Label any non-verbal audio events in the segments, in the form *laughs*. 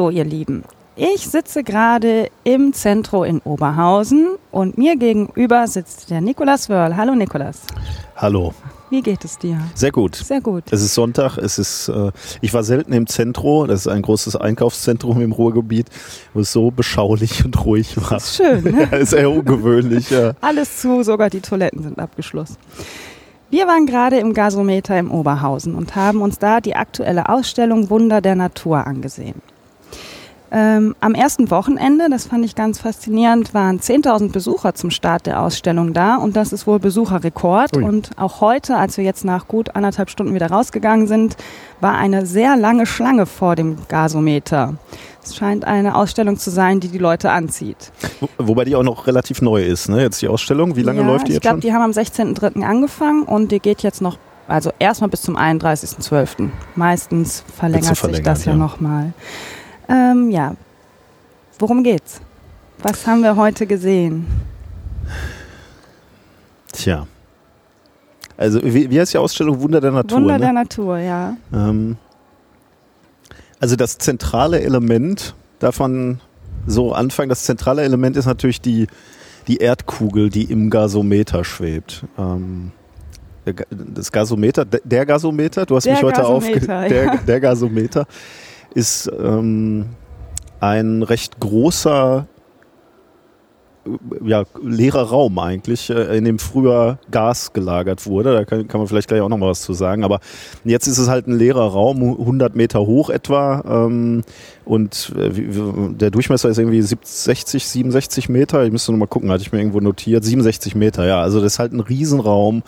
Hallo ihr Lieben, ich sitze gerade im Zentro in Oberhausen und mir gegenüber sitzt der Nikolas Wörl. Hallo Nikolas. Hallo. Wie geht es dir? Sehr gut. Sehr gut. Es ist Sonntag. Es ist. Äh, ich war selten im Zentro. Das ist ein großes Einkaufszentrum im Ruhrgebiet, wo es so beschaulich und ruhig war. Das ist schön. Ne? *laughs* ja, ist eher ungewöhnlich. Ja. Alles zu, sogar die Toiletten sind abgeschlossen. Wir waren gerade im Gasometer im Oberhausen und haben uns da die aktuelle Ausstellung Wunder der Natur angesehen. Ähm, am ersten Wochenende, das fand ich ganz faszinierend, waren 10.000 Besucher zum Start der Ausstellung da und das ist wohl Besucherrekord. Ui. Und auch heute, als wir jetzt nach gut anderthalb Stunden wieder rausgegangen sind, war eine sehr lange Schlange vor dem Gasometer. Es scheint eine Ausstellung zu sein, die die Leute anzieht. Wobei die auch noch relativ neu ist, ne? Jetzt die Ausstellung. Wie lange ja, läuft die jetzt glaub, schon? Ich glaube, die haben am 16.03. angefangen und die geht jetzt noch, also erstmal bis zum 31.12. Meistens verlängert sich das ja, ja. nochmal. Ähm, ja, worum geht's? Was haben wir heute gesehen? Tja. Also, wie, wie heißt die Ausstellung Wunder der Natur? Wunder ne? der Natur, ja. Ähm, also, das zentrale Element davon so anfangen, das zentrale Element ist natürlich die, die Erdkugel, die im Gasometer schwebt. Ähm, das Gasometer, der Gasometer, du hast der mich heute aufge... *laughs* Ja. Der, der Gasometer ist ähm, ein recht großer ja, leerer Raum eigentlich, äh, in dem früher Gas gelagert wurde. Da kann, kann man vielleicht gleich auch noch mal was zu sagen. Aber jetzt ist es halt ein leerer Raum, 100 Meter hoch etwa. Ähm, und äh, der Durchmesser ist irgendwie 60, 67 Meter. Ich müsste noch mal gucken, hatte ich mir irgendwo notiert. 67 Meter, ja. Also das ist halt ein Riesenraum,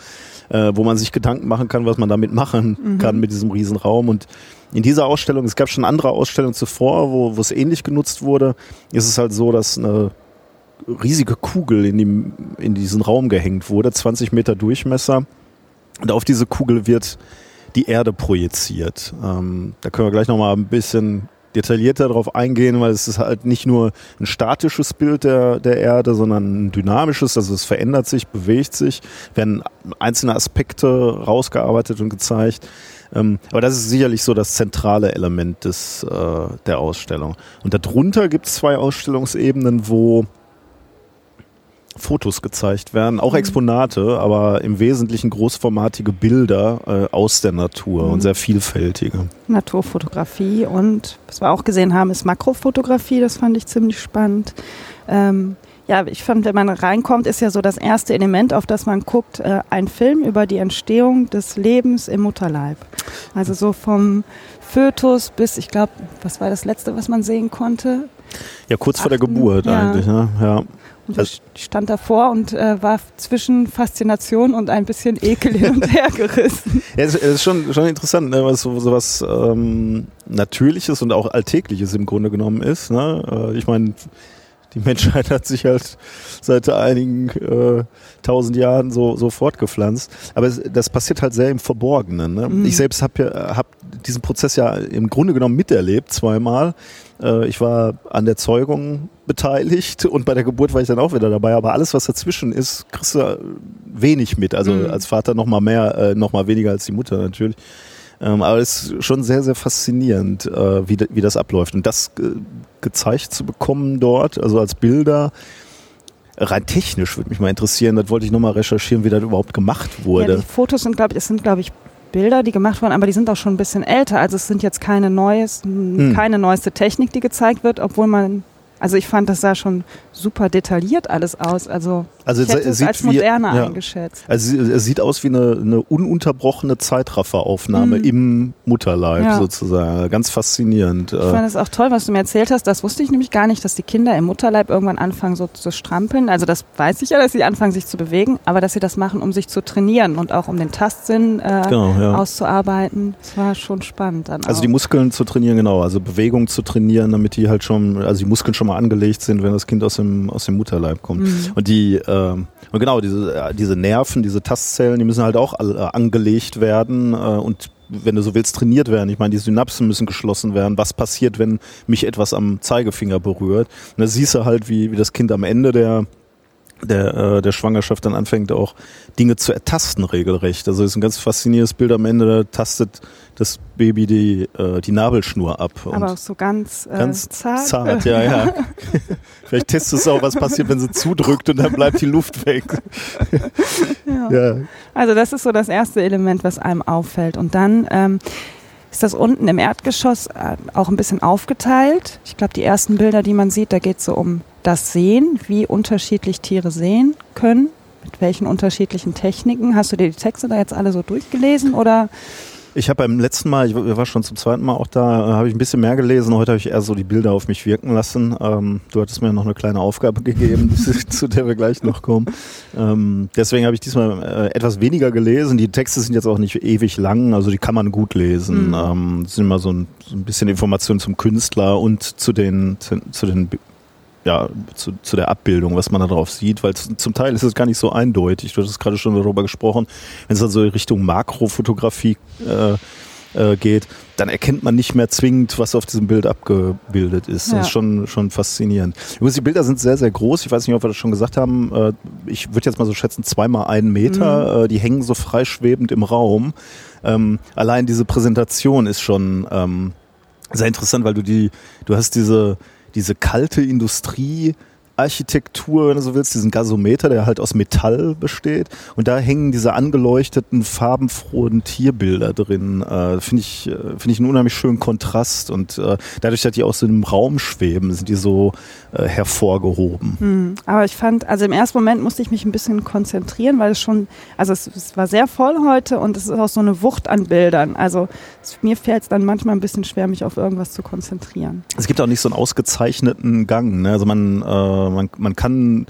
äh, wo man sich Gedanken machen kann, was man damit machen mhm. kann mit diesem Riesenraum. Und in dieser Ausstellung, es gab schon andere Ausstellungen zuvor, wo, wo es ähnlich genutzt wurde, ist es halt so, dass eine riesige Kugel in, dem, in diesen Raum gehängt wurde, 20 Meter Durchmesser. Und auf diese Kugel wird die Erde projiziert. Ähm, da können wir gleich nochmal ein bisschen detaillierter darauf eingehen, weil es ist halt nicht nur ein statisches Bild der, der Erde, sondern ein dynamisches, also es verändert sich, bewegt sich, werden einzelne Aspekte rausgearbeitet und gezeigt. Ähm, aber das ist sicherlich so das zentrale Element des, äh, der Ausstellung. Und darunter gibt es zwei Ausstellungsebenen, wo Fotos gezeigt werden, auch mhm. Exponate, aber im Wesentlichen großformatige Bilder äh, aus der Natur mhm. und sehr vielfältige. Naturfotografie und was wir auch gesehen haben, ist Makrofotografie, das fand ich ziemlich spannend. Ähm, ja, ich fand, wenn man reinkommt, ist ja so das erste Element, auf das man guckt, äh, ein Film über die Entstehung des Lebens im Mutterleib. Also so vom Fötus bis, ich glaube, was war das letzte, was man sehen konnte? Ja, kurz Achten, vor der Geburt ja. eigentlich, ne? Ja. Und ich stand davor und äh, war zwischen Faszination und ein bisschen Ekel hin und her gerissen. *laughs* ja, es ist schon, schon interessant, ne, was so, so was ähm, Natürliches und auch Alltägliches im Grunde genommen ist. Ne? Äh, ich meine, die Menschheit hat sich halt seit einigen äh, tausend Jahren so, so fortgepflanzt. Aber es, das passiert halt sehr im Verborgenen. Ne? Mhm. Ich selbst habe ja, hab diesen Prozess ja im Grunde genommen miterlebt, zweimal. Äh, ich war an der Zeugung *laughs* beteiligt und bei der Geburt war ich dann auch wieder dabei. Aber alles, was dazwischen ist, kriegst du wenig mit. Also mhm. als Vater noch mal mehr, äh, noch mal weniger als die Mutter natürlich. Ähm, aber es ist schon sehr, sehr faszinierend, äh, wie, wie das abläuft. Und das äh, gezeigt zu bekommen dort, also als Bilder, rein technisch würde mich mal interessieren, das wollte ich nochmal recherchieren, wie das überhaupt gemacht wurde. Ja, die Fotos sind, glaube ich, es sind, glaube ich, Bilder, die gemacht wurden, aber die sind auch schon ein bisschen älter. Also es sind jetzt keine neues, hm. keine neueste Technik, die gezeigt wird, obwohl man Also ich fand, das sah schon super detailliert alles aus. Also, Also ich es- hätte es es sieht als wie- moderner ja. eingeschätzt. Also es sieht aus wie eine, eine ununterbrochene Zeitrafferaufnahme Mhm. im Mutterleib Ja. sozusagen. Ganz faszinierend. Ich Äh, fand es auch toll, was du mir erzählt hast. Das wusste ich nämlich gar nicht, dass die Kinder im Mutterleib irgendwann anfangen so zu strampeln. Also das weiß ich ja, dass sie anfangen sich zu bewegen, aber dass sie das machen, um sich zu trainieren und auch um den Tastsinn äh, Genau, ja. auszuarbeiten. Das war schon spannend dann Also auch. die Muskeln zu trainieren, genau. Also Bewegung zu trainieren, damit die halt schon, also die Muskeln schon mal angelegt sind, wenn das Kind aus dem, aus dem Mutterleib kommt. Mhm. Und die, ähm, und genau, diese, äh, diese Nerven, diese Tastzellen, die müssen halt auch äh, angelegt werden äh, und wenn du so willst, trainiert werden. Ich meine, die Synapsen müssen geschlossen werden. Was passiert, wenn mich etwas am Zeigefinger berührt? Und da siehst du halt, wie, wie das Kind am Ende der, der, äh, der Schwangerschaft dann anfängt, auch Dinge zu ertasten regelrecht. Also ist ein ganz faszinierendes Bild am Ende, da tastet das Baby die, äh, die Nabelschnur ab. Und aber auch so ganz, äh, ganz zart. zart, ja, ja. *laughs* *laughs* Vielleicht testest du auch, was passiert, wenn sie zudrückt und dann bleibt die Luft weg. ja. Ja. Also das ist so das erste Element, was einem auffällt. Und dann ähm, ist das unten im Erdgeschoss äh, auch ein bisschen aufgeteilt. Ich glaube, die ersten Bilder, die man sieht, da geht es so um das Sehen, wie unterschiedlich Tiere sehen können, mit welchen unterschiedlichen Techniken. Hast du dir die Texte da jetzt alle so durchgelesen oder? Ich habe beim letzten Mal, ich war schon zum zweiten Mal auch da, äh, habe ich ein bisschen mehr gelesen. Heute habe ich eher so die Bilder auf mich wirken lassen. Ähm, du hattest mir noch eine kleine Aufgabe *laughs* gegeben, zu der wir gleich noch kommen. Ähm, deswegen habe ich diesmal äh, etwas weniger gelesen. Die Texte sind jetzt auch nicht ewig lang, also die kann man gut lesen. Mhm. Ähm, es sind immer so ein, so ein bisschen Informationen zum Künstler und zu den, zu, zu den ja, zu, zu der Abbildung, was man da drauf sieht, weil zum Teil ist es gar nicht so eindeutig. Du hattest gerade schon darüber gesprochen, wenn es dann so in Richtung Makrofotografie äh, äh, geht, dann erkennt man nicht mehr zwingend, was auf diesem Bild abgebildet ist. Ja. Das ist schon, schon faszinierend. Übrigens, die Bilder sind sehr, sehr groß. Ich weiß nicht, ob wir das schon gesagt haben. Äh, ich würde jetzt mal so schätzen, zweimal einen Meter. Äh, die hängen so freischwebend im Raum. Ähm, allein diese Präsentation ist schon ähm, sehr interessant, weil du die, du hast diese, diese kalte Industrie, Architektur, wenn du so willst, diesen Gasometer, der halt aus Metall besteht. Und da hängen diese angeleuchteten, farbenfrohen Tierbilder drin. Äh, Finde ich, äh, finde ich einen unheimlich schönen Kontrast. Und äh, dadurch, dass die auch so im Raum schweben, sind die so äh, hervorgehoben. Hm. Aber ich fand, also im ersten Moment musste ich mich ein bisschen konzentrieren, weil es schon, also es, es war sehr voll heute und es ist auch so eine Wucht an Bildern. Also es, mir fällt es dann manchmal ein bisschen schwer, mich auf irgendwas zu konzentrieren. Es gibt auch nicht so einen ausgezeichneten Gang. Ne? Also man, äh, man, man kann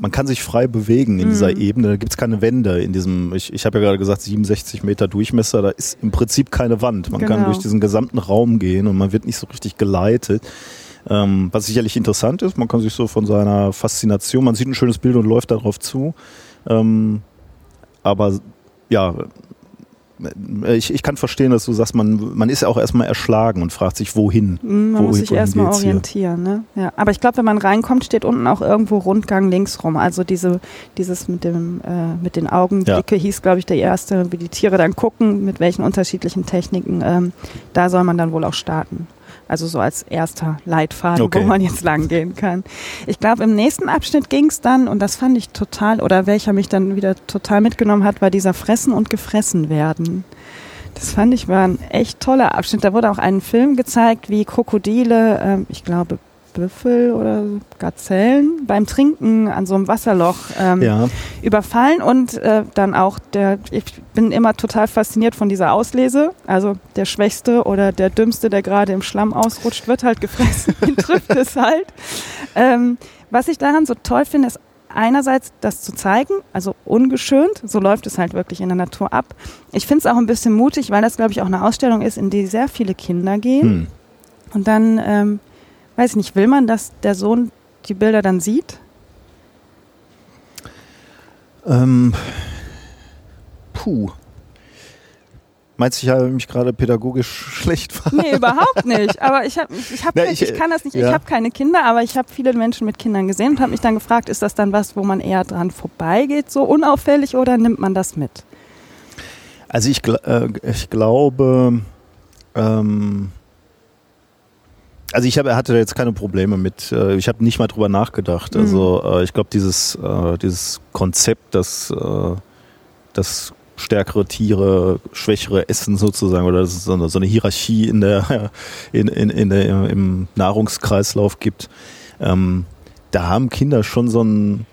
man kann sich frei bewegen in Mhm. dieser Ebene. Da gibt es keine Wände in diesem, ich, ich habe ja gerade gesagt, 67 Meter Durchmesser, da ist im Prinzip keine Wand. Man kann Genau. durch diesen gesamten Raum gehen und man wird nicht so richtig geleitet. Ähm, was sicherlich interessant ist, man kann sich so von seiner Faszination, man sieht ein schönes Bild und läuft darauf zu. Ähm, aber ja, ich, ich kann verstehen, dass du sagst, man, man ist ja auch erstmal erschlagen und fragt sich, wohin. Hm, Man Wohin- muss sich erstmal orientieren. Ne? Ja. Aber ich glaube, wenn man reinkommt, steht unten auch irgendwo Rundgang links rum. Also diese, dieses mit, dem, äh, mit den Augenblicke hieß, glaube ich, der erste, wie die Tiere dann gucken, mit welchen unterschiedlichen Techniken. Ähm, da soll man dann wohl auch starten. Also so als erster Leitfaden, Okay. wo man jetzt lang gehen kann. Ich glaube, im nächsten Abschnitt ging es dann, und das fand ich total, oder welcher mich dann wieder total mitgenommen hat, war dieser Fressen und Gefressen werden. Das fand ich war ein echt toller Abschnitt. Da wurde auch ein Film gezeigt, wie Krokodile, ähm, ich glaube Büffel oder Gazellen beim Trinken an so einem Wasserloch ähm, Ja, überfallen und äh, dann auch der, ich bin immer total fasziniert von dieser Auslese. Also der Schwächste oder der Dümmste, der gerade im Schlamm ausrutscht, wird halt gefressen. *laughs* Ihn trifft es halt. Ähm, was ich daran so toll finde, ist einerseits das zu zeigen, also ungeschönt, so läuft es halt wirklich in der Natur ab. Ich finde es auch ein bisschen mutig, weil das, glaube ich, auch eine Ausstellung ist, in die sehr viele Kinder gehen. hm. Und dann, ähm, weiß ich nicht, will man, dass der Sohn die Bilder dann sieht? Ähm, puh. Meinst du, ich habe mich gerade pädagogisch *laughs* schlecht verhalten? Nee, überhaupt nicht. Aber ich, hab, ich, hab, Na, ich, ich, kann das nicht. ja. Ich habe keine Kinder, aber ich habe viele Menschen mit Kindern gesehen und habe mich dann gefragt, ist das dann was, wo man eher dran vorbeigeht, so unauffällig, oder nimmt man das mit? Also ich, äh, ich glaube, ähm, also ich habe, hatte da jetzt keine Probleme mit. Äh, ich habe nicht mal drüber nachgedacht. Mhm. Also äh, ich glaube, dieses, äh, dieses Konzept, dass, äh, dass stärkere Tiere schwächere essen sozusagen oder dass es so eine, so eine Hierarchie in der, *laughs* in, in, in der, im Nahrungskreislauf gibt. ähm, da haben Kinder schon so ein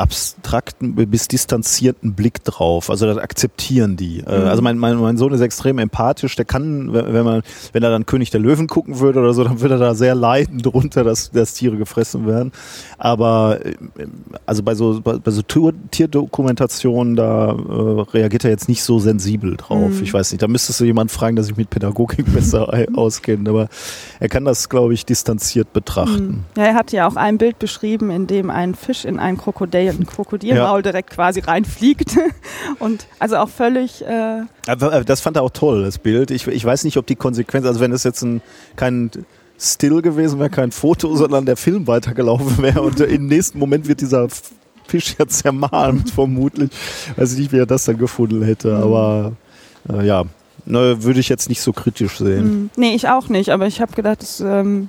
abstrakten bis distanzierten Blick drauf. Also das akzeptieren die. Äh, mhm. Also mein, mein, mein Sohn ist extrem empathisch. Der kann, wenn man, wenn er dann König der Löwen gucken würde oder so, dann würde er da sehr leiden drunter, dass, dass Tiere gefressen werden. Aber äh, also bei so bei, bei so Tierdokumentationen, da äh, reagiert er jetzt nicht so sensibel drauf. Mhm. Ich weiß nicht. Da müsstest du jemand fragen, der sich mit Pädagogik *laughs* besser auskennt. Aber er kann das, glaube ich, distanziert betrachten. Mhm. Ja, er hat ja auch ein Bild beschrieben, in dem ein Fisch in ein Krokodil ein Krokodilmaul ja. direkt quasi reinfliegt. *laughs* Und also auch völlig. Äh das fand er auch toll, das Bild. Ich, ich weiß nicht, ob die Konsequenz, also wenn es jetzt ein, kein Still gewesen wäre, kein Foto, sondern der Film weitergelaufen wäre und im nächsten Moment wird dieser Fisch ja zermalmt, *laughs* vermutlich. Weiß ich nicht, wie er das dann gefunden hätte, mhm. aber äh, ja, ne, würde ich jetzt nicht so kritisch sehen. Mhm. Nee, ich auch nicht, aber ich habe gedacht, das, ähm,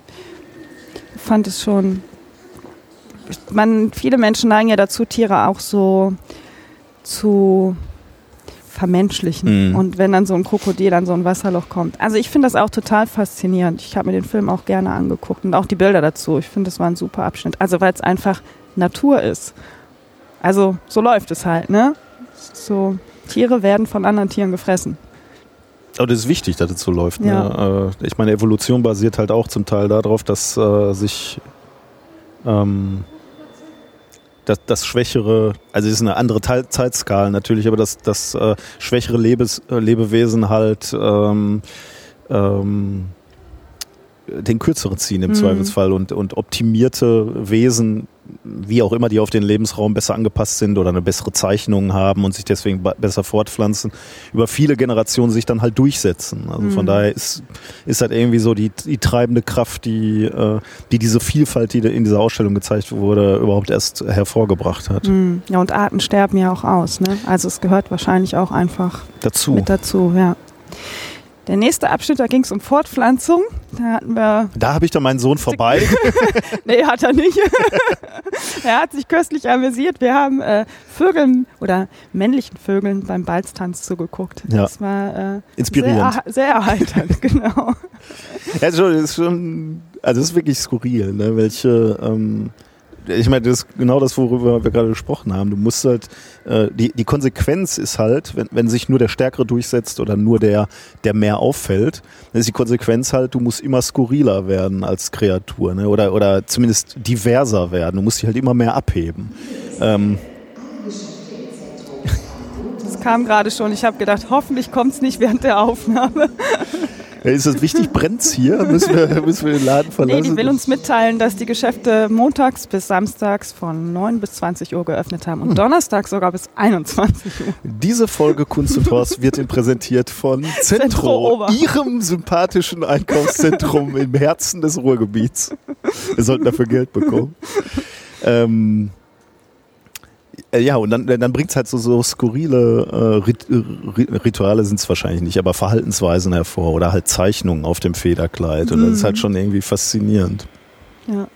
fand es schon man, viele Menschen neigen ja dazu, Tiere auch so zu vermenschlichen. Mhm. Und wenn dann so ein Krokodil an so ein Wasserloch kommt. Also ich finde das auch total faszinierend. Ich habe mir den Film auch gerne angeguckt und auch die Bilder dazu. Ich finde, das war ein super Abschnitt. Also weil es einfach Natur ist. Also so läuft es halt, ne? So, Tiere werden von anderen Tieren gefressen. Aber das ist wichtig, dass es so läuft. Ne? Ja. Ne? Ich meine, Evolution basiert halt auch zum Teil darauf, dass äh, sich ähm, das, das schwächere, also es ist eine andere Teil, Zeitskala natürlich, aber das, das äh, schwächere Lebes, äh, Lebewesen halt ähm, ähm, den kürzeren ziehen im mhm. Zweifelsfall und, und optimierte Wesen wie auch immer, die auf den Lebensraum besser angepasst sind oder eine bessere Zeichnung haben und sich deswegen besser fortpflanzen, über viele Generationen sich dann halt durchsetzen. Also mhm. von daher ist, ist halt irgendwie so die, die treibende Kraft, die, äh, die diese Vielfalt, die in dieser Ausstellung gezeigt wurde, überhaupt erst hervorgebracht hat. Mhm. Ja, und Arten sterben ja auch aus. Ne? Also es gehört wahrscheinlich auch einfach dazu. mit dazu, ja. Der nächste Abschnitt, da ging es um Fortpflanzung. Da hatten wir. Da habe ich dann meinen Sohn vorbei. *laughs* nee, hat er nicht. *laughs* er hat sich köstlich amüsiert. Wir haben äh, Vögeln oder männlichen Vögeln beim Balztanz zugeguckt. Ja. Das war äh, inspirierend. Sehr, sehr erheiternd, *laughs* genau. Ja, ist schon, also es ist wirklich skurril, ne? welche. Ähm ich meine, das ist genau das, worüber wir gerade gesprochen haben. Du musst halt, äh, die, die Konsequenz ist halt, wenn, wenn sich nur der Stärkere durchsetzt oder nur der, der mehr auffällt, dann ist die Konsequenz halt, du musst immer skurriler werden als Kreatur, ne? oder, oder zumindest diverser werden. Du musst dich halt immer mehr abheben. Ähm, das kam gerade schon. Ich habe gedacht, hoffentlich kommt es nicht während der Aufnahme. *laughs* Ist das wichtig? Brennt's hier? *laughs* Müssen wir, müssen wir den Laden verlassen? Nee, die will uns mitteilen, dass die Geschäfte montags bis samstags von 9 bis 20 Uhr geöffnet haben und hm. donnerstags sogar bis 21 Uhr. Diese Folge Kunst und Horst wird Ihnen präsentiert von *laughs* Zentro, Zentro Ihrem sympathischen Einkaufszentrum im Herzen des Ruhrgebiets. Wir sollten dafür Geld bekommen. Ähm, äh, ja, und dann, dann bringt es halt so, so skurrile äh, Rit Rituale sind es wahrscheinlich nicht, aber Verhaltensweisen hervor oder halt Zeichnungen auf dem Federkleid. Und das ist halt mhm. schon irgendwie faszinierend. Ja.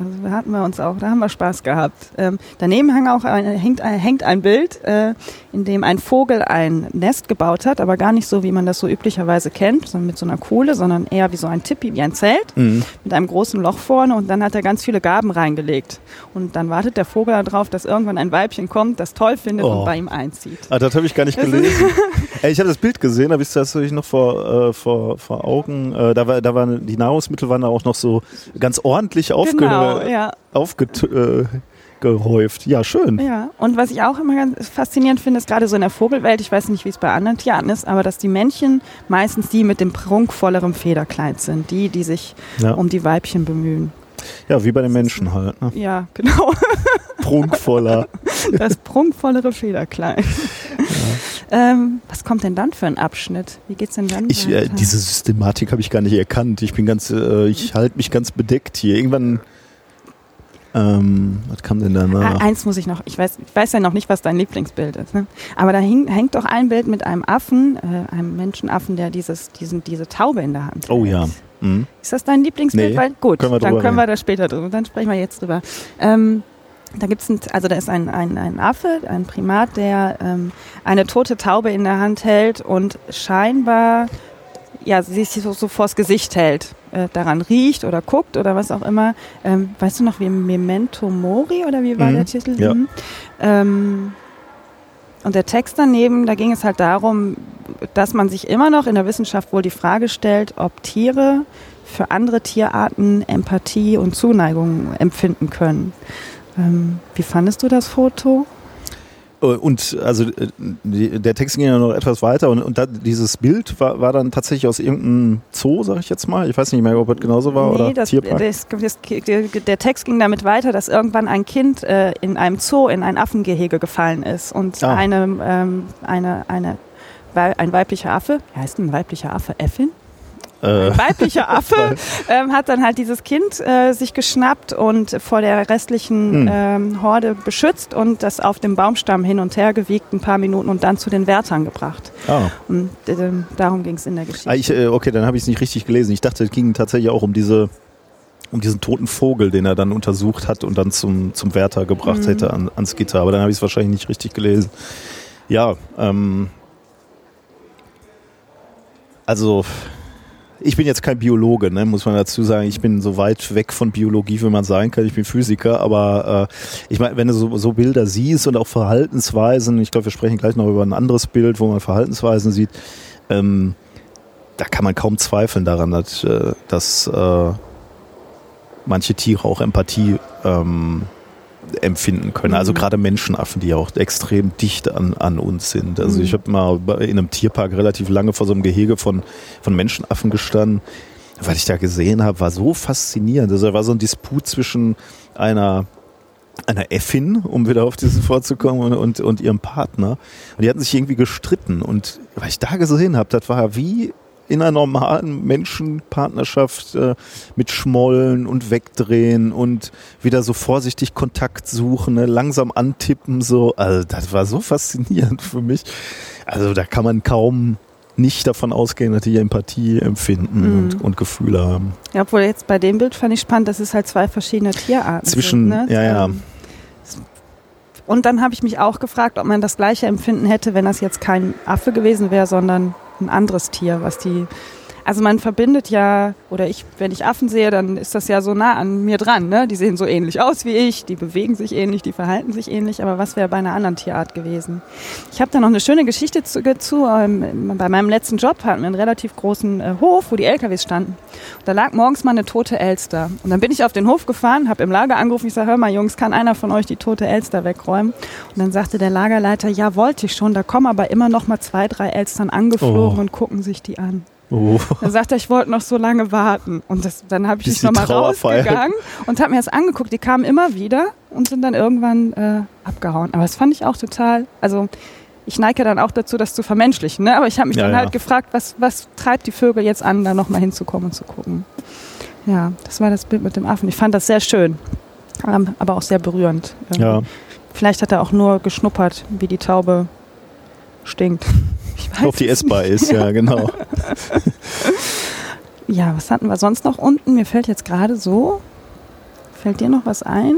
Also da hatten wir uns auch, da haben wir Spaß gehabt. Ähm, daneben hang auch ein, hängt, ein, hängt ein Bild, äh, in dem ein Vogel ein Nest gebaut hat, aber gar nicht so, wie man das so üblicherweise kennt, sondern mit so einer Kohle, sondern eher wie so ein Tippi, wie ein Zelt, mhm. mit einem großen Loch vorne und dann hat er ganz viele Gaben reingelegt. Und dann wartet der Vogel darauf, dass irgendwann ein Weibchen kommt, das toll findet oh. und bei ihm einzieht. Ah, das habe ich gar nicht gelesen. *laughs* Ey, ich habe das Bild gesehen, habe ich das natürlich noch vor, äh, vor, vor Augen. Äh, da war, da waren die Nahrungsmittel waren da auch noch so ganz ordentlich aufgehört. Genau, ja. aufgehäuft. Ja, schön. Ja, und was ich auch immer ganz faszinierend finde, ist gerade so in der Vogelwelt, ich weiß nicht, wie es bei anderen Tierarten ist, aber dass die Männchen meistens die mit dem prunkvolleren Federkleid sind, die, die sich ja. um die Weibchen bemühen. Ja, wie bei den Menschen halt. Ne? Ja, genau. *laughs* Prunkvoller. Das prunkvollere Federkleid. Ja. Ähm, was kommt denn dann für ein Abschnitt? Wie geht's denn dann? Ich, äh, diese Systematik habe ich gar nicht erkannt. Ich bin ganz, äh, ich halte mich ganz bedeckt hier. Irgendwann ähm, was kam denn danach? Ah, eins muss ich noch. Ich weiß, ich weiß ja noch nicht, was dein Lieblingsbild ist. Ne? Aber da hing, hängt doch ein Bild mit einem Affen, äh, einem Menschenaffen, der dieses, diesen, diese Taube in der Hand hat. Oh ja. Mhm. Ist das dein Lieblingsbild? Nee, Weil, gut, können dann können wir da später drüber. Dann sprechen wir jetzt drüber. Ähm, da gibt's ein, also da ist ein, ein, ein Affe, ein Primat, der ähm, eine tote Taube in der Hand hält und scheinbar ja, sich so, so vors Gesicht hält. Äh, daran riecht oder guckt oder was auch immer. Ähm, weißt du noch, wie Memento Mori oder wie war Mhm, der Titel? ja. Mhm. Ähm, und der Text daneben, da ging es halt darum, dass man sich immer noch in der Wissenschaft wohl die Frage stellt, ob Tiere für andere Tierarten Empathie und Zuneigung empfinden können. Ähm, wie fandest du das Foto? Äh, Und also äh, der Text ging ja noch etwas weiter und, und da, dieses Bild war, war dann tatsächlich aus irgendeinem Zoo, sag ich jetzt mal. Ich weiß nicht mehr, ob es genauso war oder das, Tierpark. das, das, der, Text ging damit weiter, dass irgendwann ein Kind äh, in einem Zoo in ein Affengehege gefallen ist und Ah. eine, ähm, eine, eine, ein weiblicher Affe, wie heißt denn ein weiblicher Affe? Äffin? Äh, Ein weiblicher *laughs* Affe ähm, hat dann halt dieses Kind äh, sich geschnappt und vor der restlichen Hm. ähm, Horde beschützt und das auf dem Baumstamm hin und her gewiegt ein paar Minuten und dann zu den Wärtern gebracht. ah. Und äh, darum ging es in der Geschichte. Ah, ich, äh, okay, dann habe ich es nicht richtig gelesen. Ich dachte, es ging tatsächlich auch um diese um diesen toten Vogel, den er dann untersucht hat und dann zum, zum Wärter gebracht Mhm. hätte an, ans Gitter. Aber dann habe ich es wahrscheinlich nicht richtig gelesen. Ja, ähm, also ich bin jetzt kein Biologe, ne, muss man dazu sagen. Ich bin so weit weg von Biologie, wie man sein kann. Ich bin Physiker, aber äh, ich meine, wenn du so, so Bilder siehst und auch Verhaltensweisen, ich glaube, wir sprechen gleich noch über ein anderes Bild, wo man Verhaltensweisen sieht, ähm, da kann man kaum zweifeln daran, dass, äh, dass äh, manche Tiere auch Empathie ähm, empfinden können. Also Mhm. gerade Menschenaffen, die ja auch extrem dicht an, an uns sind. Also Mhm. ich habe mal in einem Tierpark relativ lange vor so einem Gehege von, von Menschenaffen gestanden. Was ich da gesehen habe, war so faszinierend. Also da war so ein Disput zwischen einer einer Äffin, um wieder auf dieses vorzukommen, und, und, und ihrem Partner. Und die hatten sich irgendwie gestritten. Und was ich da gesehen habe, das war wie in einer normalen Menschenpartnerschaft äh, mit Schmollen und Wegdrehen und wieder so vorsichtig Kontakt suchen, ne, langsam antippen, so. Also das war so faszinierend für mich. Also da kann man kaum nicht davon ausgehen, dass die Empathie empfinden Mhm. und, und Gefühle haben. Ja, obwohl jetzt bei dem Bild fand ich spannend, dass es halt zwei verschiedene Tierarten Zwischen- sind. Ne? ja, ja. Ähm, Und dann habe ich mich auch gefragt, ob man das gleiche Empfinden hätte, wenn das jetzt kein Affe gewesen wäre, sondern ein anderes Tier, was die. Also man verbindet ja, oder ich, wenn ich Affen sehe, dann ist das ja so nah an mir dran. Ne? Die sehen so ähnlich aus wie ich, die bewegen sich ähnlich, die verhalten sich ähnlich. Aber was wäre bei einer anderen Tierart gewesen? Ich habe da noch eine schöne Geschichte zu. zu ähm, bei meinem letzten Job hatten wir einen relativ großen äh, Hof, wo die LKWs standen. Und da lag morgens mal eine tote Elster. Und dann bin ich auf den Hof gefahren, habe im Lager angerufen. Ich sage, hör mal Jungs, kann einer von euch die tote Elster wegräumen? Und dann sagte der Lagerleiter, ja, wollte ich schon. Da kommen aber immer noch mal zwei, drei Elstern angeflogen Oh. und gucken sich die an. Oh. Dann sagte er, ich wollte noch so lange warten. Und das, dann habe ich Bis mich nochmal rausgegangen und habe mir das angeguckt. Die kamen immer wieder und sind dann irgendwann äh, abgehauen. Aber das fand ich auch total, also ich neige dann auch dazu, das zu vermenschlichen. Ne? Aber ich habe mich Ja, dann ja. halt gefragt, was, was treibt die Vögel jetzt an, da nochmal hinzukommen und zu gucken. Ja, das war das Bild mit dem Affen. Ich fand das sehr schön, ähm, aber auch sehr berührend. irgendwie. Ja. Vielleicht hat er auch nur geschnuppert, wie die Taube stinkt. Ich weiß Auf die nicht. ist, ja, *laughs* genau. Ja, was hatten wir sonst noch unten? Mir fällt jetzt gerade so. Fällt dir noch was ein?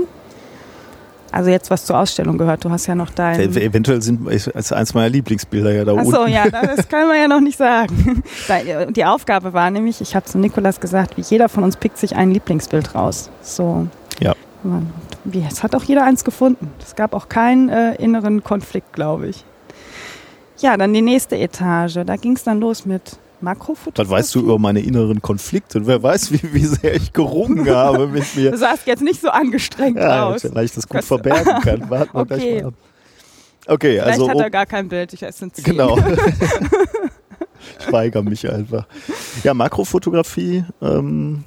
Also jetzt was zur Ausstellung gehört. Du hast ja noch dein. Ev- Eventuell sind ist eins meiner Lieblingsbilder ja da Achso, unten. ja, das *laughs* kann man ja noch nicht sagen. *laughs* Da- Die Aufgabe war nämlich, ich habe zu Nikolas gesagt, wie jeder von uns pickt sich ein Lieblingsbild raus. So. Ja. Es hat auch jeder eins gefunden. Es gab auch keinen äh, inneren Konflikt, glaube ich. Ja, dann die nächste Etage. Da ging es dann los mit Makrofotografie. Was weißt du über meine inneren Konflikte? Wer weiß, wie, wie sehr ich gerungen habe mit mir. Du sahst jetzt nicht so angestrengt Ja, aus. vielleicht ich das gut verbergen kann. Warten wir gleich Okay. mal ab. Okay, Vielleicht also hat oh, er gar kein Bild. Ich esse ein Zehn. genau. *laughs* ich weigere mich einfach. Ja, Makrofotografie, ähm,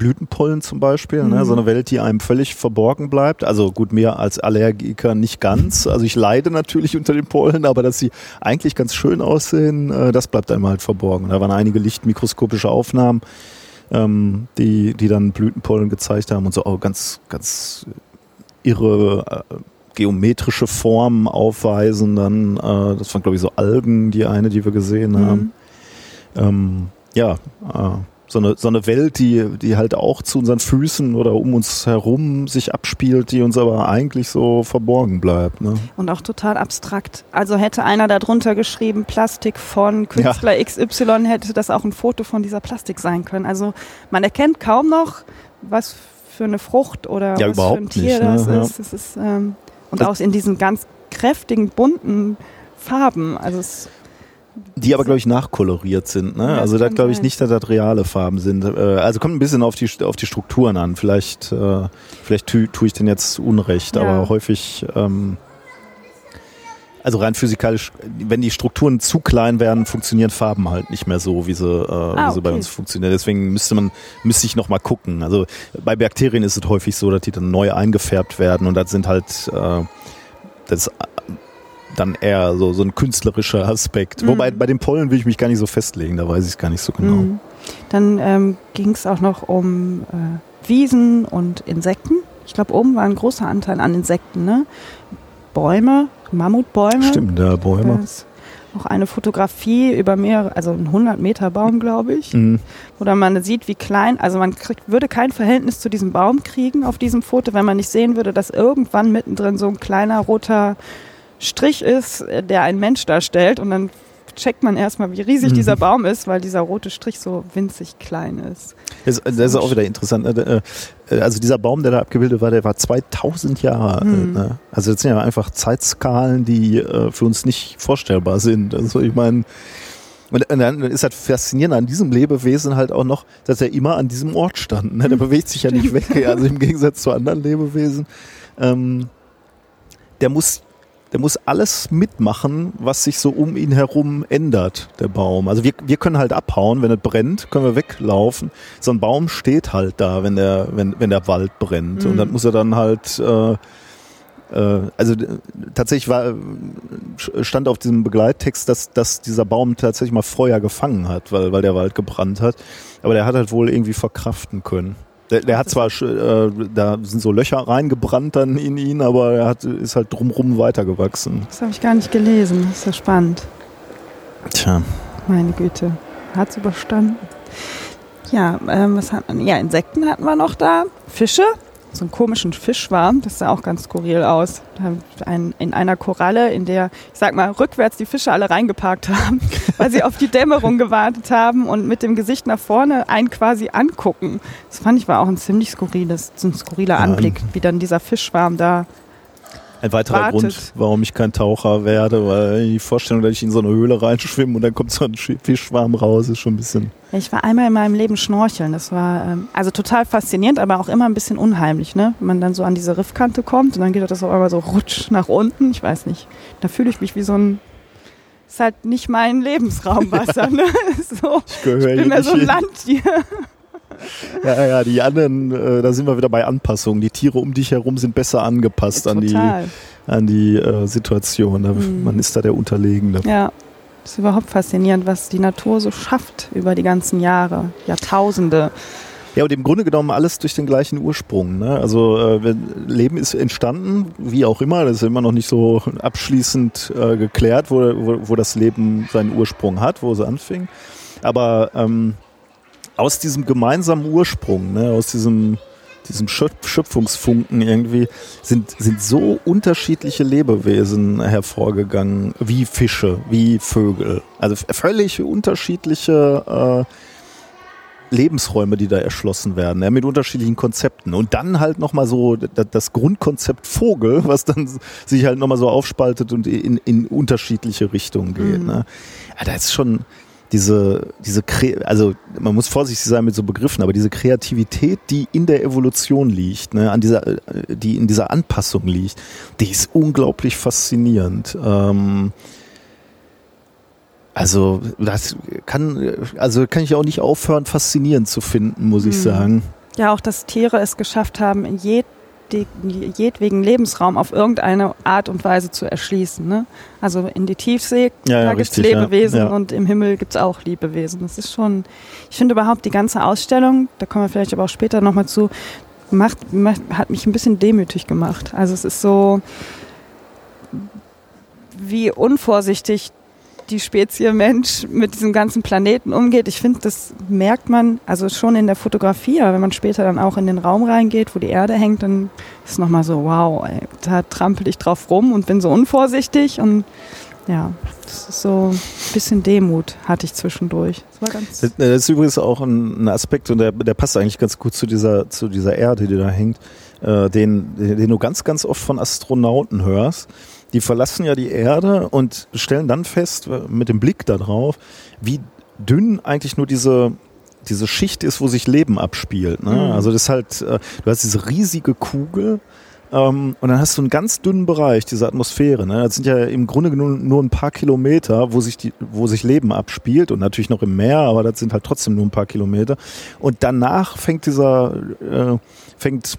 Blütenpollen zum Beispiel, ne? Mhm. so eine Welt, die einem völlig verborgen bleibt. Also gut, mir als Allergiker nicht ganz. Also ich leide natürlich unter den Pollen, aber dass sie eigentlich ganz schön aussehen, äh, das bleibt einem halt verborgen. Da waren einige lichtmikroskopische Aufnahmen, ähm, die, die dann Blütenpollen gezeigt haben und so auch ganz, ganz irre äh, geometrische Formen aufweisen. Dann, äh, das waren glaube ich so Algen, die eine, die wir gesehen haben. Mhm. Ähm, ja, äh, so eine, so eine Welt, die, die halt auch zu unseren Füßen oder um uns herum sich abspielt, die uns aber eigentlich so verborgen bleibt. Ne? Und auch total abstrakt. Also hätte einer darunter geschrieben, Plastik von Künstler ja. XY, hätte das auch ein Foto von dieser Plastik sein können. Also man erkennt kaum noch, was für eine Frucht oder ja, was für ein Tier nicht, ne? das ja. ist. Das ist ähm, und das auch in diesen ganz kräftigen, bunten Farben. Also es die aber, glaube ich, nachkoloriert sind. Ne? Ja, also da glaube ich nicht, dass das reale Farben sind. Äh, also kommt ein bisschen auf die, auf die Strukturen an. Vielleicht, äh, vielleicht tue tu ich den jetzt Unrecht, ja. aber häufig, ähm, also rein physikalisch, wenn die Strukturen zu klein werden, funktionieren Farben halt nicht mehr so, wie sie, äh, ah, wie sie okay. bei uns funktionieren. Deswegen müsste man, müsste ich nochmal gucken. Also bei Bakterien ist es häufig so, dass die dann neu eingefärbt werden und das sind halt, äh, das dann eher so, so ein künstlerischer Aspekt. Mhm. Wobei bei den Pollen will ich mich gar nicht so festlegen, da weiß ich es gar nicht so genau. Mhm. Dann ähm, ging es auch noch um äh, Wiesen und Insekten. Ich glaube, oben war ein großer Anteil an Insekten, ne? Bäume, Mammutbäume. Stimmt, ja, Bäume. Das auch eine Fotografie über mehrere, also ein 100 Meter Baum, glaube ich, mhm. wo dann man sieht, wie klein, also man kriegt, würde kein Verhältnis zu diesem Baum kriegen auf diesem Foto, wenn man nicht sehen würde, dass irgendwann mittendrin so ein kleiner roter Strich ist, äh, der ein Mensch darstellt. Und dann checkt man erstmal, wie riesig mhm. dieser Baum ist, weil dieser rote Strich so winzig klein ist. Das, das ist auch wieder interessant. Ne? Äh, also dieser Baum, der da abgebildet war, der war 2000 Jahre mhm. alt. Ne? Also das sind ja einfach Zeitskalen, die äh, für uns nicht vorstellbar sind. Also ich meine, und dann ist halt faszinierend an diesem Lebewesen halt auch noch, dass er immer an diesem Ort stand. Ne? Der mhm. bewegt sich ja nicht weg. Also im Gegensatz zu anderen Lebewesen. Ähm, der muss der muss alles mitmachen, was sich so um ihn herum ändert, der Baum. Also wir, wir können halt abhauen, wenn es brennt, können wir weglaufen. So ein Baum steht halt da, wenn der, wenn, wenn der Wald brennt. Mhm. Und dann muss er dann halt, äh, äh, also tatsächlich war, stand auf diesem Begleittext, dass, dass dieser Baum tatsächlich mal Feuer gefangen hat, weil, weil der Wald gebrannt hat. Aber der hat halt wohl irgendwie verkraften können. Der, der hat zwar, äh, da sind so Löcher reingebrannt dann in ihn, aber er hat, ist halt drumrum weitergewachsen. Das habe ich gar nicht gelesen. Das ist ja spannend. Tja. Meine Güte. Hat's überstanden. Ja, ähm, was hat man? Ja, Insekten hatten wir noch da. Fische so einen komischen Fisch war. Das sah auch ganz skurril aus. Ein, in einer Koralle, in der, ich sag mal, rückwärts die Fische alle reingeparkt haben, *laughs* weil sie auf die Dämmerung gewartet haben und mit dem Gesicht nach vorne einen quasi angucken. Das fand ich war auch ein ziemlich skurriles, ein skurriler Anblick, wie dann dieser Fischschwarm da ein weiterer wartet. Grund, warum ich kein Taucher werde, weil die Vorstellung, dass ich in so eine Höhle reinschwimme und dann kommt so ein Fischschwarm raus, ist schon ein bisschen. Ich war einmal in meinem Leben schnorcheln. Das war ähm, also total faszinierend, aber auch immer ein bisschen unheimlich, ne? Wenn man dann so an diese Riffkante kommt und dann geht das auf einmal so rutsch nach unten. Ich weiß nicht. Da fühle ich mich wie so ein ist halt nicht mein Lebensraumwasser. *laughs* Ne? *laughs* So, ich, ich bin mehr so ein Landtier. *laughs* Ja, ja, die anderen, äh, da sind wir wieder bei Anpassungen. Die Tiere um dich herum sind besser angepasst ja, an die, an die äh, Situation. Mhm. Man ist da der Unterlegene. Ja, das ist überhaupt faszinierend, was die Natur so schafft über die ganzen Jahre, Jahrtausende. Ja, und im Grunde genommen alles durch den gleichen Ursprung. Ne? Also äh, Leben ist entstanden, wie auch immer, das ist immer noch nicht so abschließend äh, geklärt, wo, wo, wo, das Leben seinen Ursprung hat, wo es anfing. Aber ähm, aus diesem gemeinsamen Ursprung, ne, aus diesem, diesem Schöpfungsfunken irgendwie, sind, sind so unterschiedliche Lebewesen hervorgegangen, wie Fische, wie Vögel. Also völlig unterschiedliche äh, Lebensräume, die da erschlossen werden, ja, mit unterschiedlichen Konzepten. Und dann halt nochmal so das Grundkonzept Vogel, was dann sich halt nochmal so aufspaltet und in, in unterschiedliche Richtungen geht. Mhm. Ne? Ja, das ist schon, diese, diese, also man muss vorsichtig sein mit so Begriffen, aber diese Kreativität, die in der Evolution liegt, ne, an dieser, die in dieser Anpassung liegt, die ist unglaublich faszinierend. Ähm, also das kann, also kann ich auch nicht aufhören, faszinierend zu finden, muss ich mhm. sagen. Ja, auch dass Tiere es geschafft haben, in jedem jedwegen Lebensraum auf irgendeine Art und Weise zu erschließen. Ne? Also in die Tiefsee, ja, da gibt es Lebewesen ja. und im Himmel gibt es auch Lebewesen. Das ist schon, ich finde überhaupt die ganze Ausstellung, da kommen wir vielleicht aber auch später nochmal zu, macht, macht, hat mich ein bisschen demütig gemacht. Also es ist so, wie unvorsichtig die Spezie Mensch mit diesem ganzen Planeten umgeht. Ich finde, das merkt man also schon in der Fotografie, aber wenn man später dann auch in den Raum reingeht, wo die Erde hängt, dann ist es nochmal so, wow, ey, da trampel ich drauf rum und bin so unvorsichtig und ja, das ist so ein bisschen Demut hatte ich zwischendurch. Das, war ganz das, ist übrigens auch ein, ein Aspekt und der, der, passt eigentlich ganz gut zu dieser, zu dieser Erde, die da hängt, äh, den, den du ganz, ganz oft von Astronauten hörst die verlassen ja die Erde und stellen dann fest, äh, mit dem Blick darauf, wie dünn eigentlich nur diese, diese Schicht ist, wo sich Leben abspielt. Ne? Mhm. Also das ist halt, äh, du hast diese riesige Kugel ähm, und dann hast du einen ganz dünnen Bereich, diese Atmosphäre. Ne? Das sind ja im Grunde genommen nur ein paar Kilometer, wo sich, die, wo sich Leben abspielt und natürlich noch im Meer, aber das sind halt trotzdem nur ein paar Kilometer. Und danach fängt dieser, äh, fängt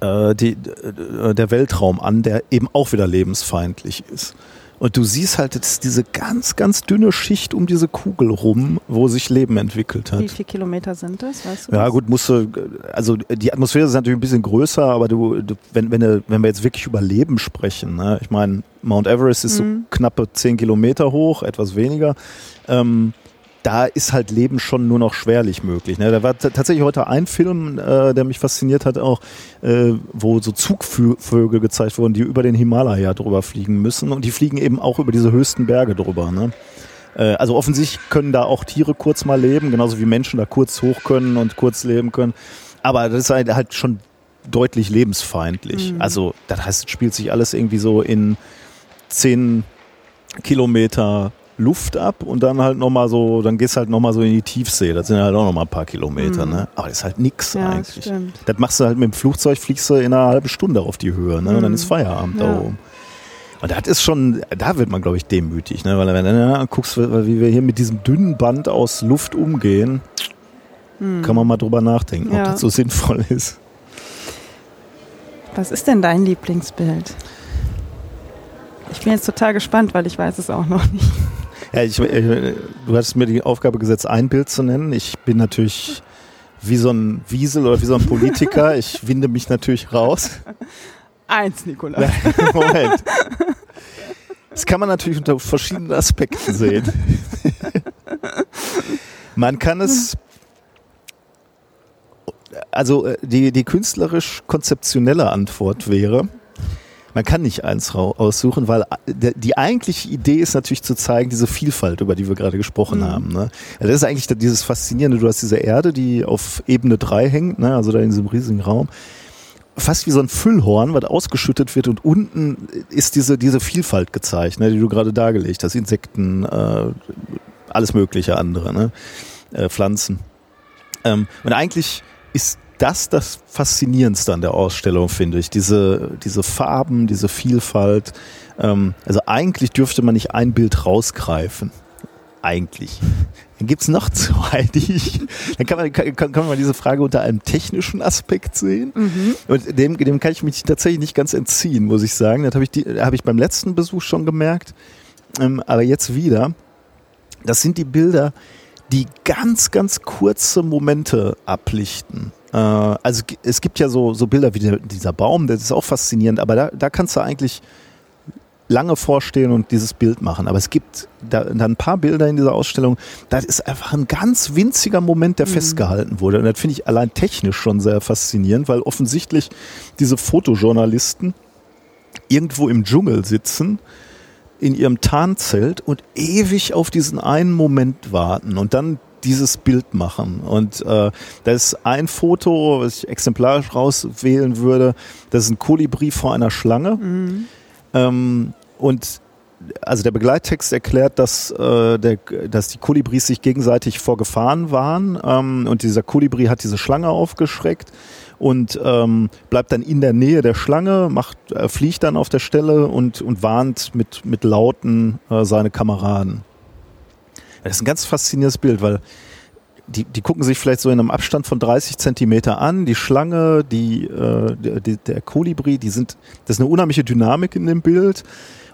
äh, die, äh, der Weltraum an, der eben auch wieder lebensfeindlich ist. Und du siehst halt jetzt diese ganz, ganz dünne Schicht um diese Kugel rum, wo sich Leben entwickelt hat. Wie viele Kilometer sind das? Weißt du ja, das? gut, musst du, also die Atmosphäre ist natürlich ein bisschen größer, aber du, du wenn, wenn, wenn wir jetzt wirklich über Leben sprechen, ne? ich meine, Mount Everest ist mhm. so knappe zehn Kilometer hoch, etwas weniger. Ähm, da ist halt Leben schon nur noch schwerlich möglich. Ne? Da war tatsächlich heute ein Film, äh, der mich fasziniert hat, auch, äh, wo so Zugvögel gezeigt wurden, die über den Himalaya drüber fliegen müssen und die fliegen eben auch über diese höchsten Berge drüber. Ne? Äh, also offensichtlich können da auch Tiere kurz mal leben, genauso wie Menschen da kurz hoch können und kurz leben können. Aber das ist halt, halt schon deutlich lebensfeindlich. Mhm. Also das heißt, es spielt sich alles irgendwie so in zehn Kilometer Luft ab und dann halt nochmal so, dann gehst halt nochmal so in die Tiefsee. Das sind halt auch nochmal ein paar Kilometer, mhm. ne? Aber das ist halt nix ja, eigentlich. Das, das, machst du halt mit dem Flugzeug, fliegst du in einer halben Stunde auf die Höhe, ne? Mhm. Und dann ist mhm. Feierabend ja. da oben. Und das ist schon, da wird man, glaube ich, demütig, ne? Weil wenn du ja, guckst, wie wir hier mit diesem dünnen Band aus Luft umgehen, mhm. kann man mal drüber nachdenken, ob das so sinnvoll ist. Was ist denn dein Lieblingsbild? Ich bin jetzt total gespannt, weil ich weiß es auch noch nicht. Ja, ich, äh, du hast mir die Aufgabe gesetzt, ein Bild zu nennen. Ich bin natürlich wie so ein Wiesel oder wie so ein Politiker. Ich *laughs* winde mich natürlich raus. Eins, Nikolas. *laughs* Moment. Das kann man natürlich unter verschiedenen Aspekten sehen. *laughs* Man kann es, also äh, die, die künstlerisch-konzeptionelle Antwort wäre, man kann nicht eins aussuchen, weil äh, die eigentliche Idee ist natürlich zu zeigen, diese Vielfalt, über die wir gerade gesprochen mhm. haben. Ne? Also das ist eigentlich dieses Faszinierende. Du hast diese Erde, die auf Ebene 3 hängt, ne? also da in diesem riesigen Raum fast wie so ein Füllhorn, was ausgeschüttet wird und unten ist diese, diese Vielfalt gezeigt, ne, die du gerade dargelegt hast. Insekten, äh, alles mögliche andere, ne? Äh, Pflanzen. Ähm, und eigentlich ist das das Faszinierendste an der Ausstellung, finde ich. Diese, diese Farben, diese Vielfalt. Ähm, also eigentlich dürfte man nicht ein Bild rausgreifen. Eigentlich. Dann gibt's noch zwei, die ich. Dann kann man, kann, kann man diese Frage unter einem technischen Aspekt sehen. Mhm. Und dem, dem kann ich mich tatsächlich nicht ganz entziehen, muss ich sagen. Das habe ich, hab ich beim letzten Besuch schon gemerkt. Ähm, aber jetzt wieder. Das sind die Bilder, die ganz, ganz kurze Momente ablichten. Äh, also es gibt ja so, so Bilder wie der, dieser Baum, das ist auch faszinierend, aber da, da kannst du eigentlich lange vorstehen und dieses Bild machen. Aber es gibt da, da ein paar Bilder in dieser Ausstellung, das ist einfach ein ganz winziger Moment, der mhm. festgehalten wurde. Und das finde ich allein technisch schon sehr faszinierend, weil offensichtlich diese Fotojournalisten irgendwo im Dschungel sitzen, in ihrem Tarnzelt und ewig auf diesen einen Moment warten und dann dieses Bild machen. Und äh, das ist ein Foto, was ich exemplarisch rauswählen würde. Das ist ein Kolibri vor einer Schlange. Mhm. Ähm, und also der Begleittext erklärt, dass, äh, der, dass die Kolibris sich gegenseitig vor Gefahren waren ähm, und dieser Kolibri hat diese Schlange aufgeschreckt und ähm, bleibt dann in der Nähe der Schlange, macht, äh, fliegt dann auf der Stelle und, und warnt mit, mit Lauten äh, seine Kameraden. Das ist ein ganz faszinierendes Bild, weil die, die gucken sich vielleicht so in einem Abstand von 30 Zentimeter an. Die Schlange, die, äh, die, der Kolibri, die sind, das ist eine unheimliche Dynamik in dem Bild.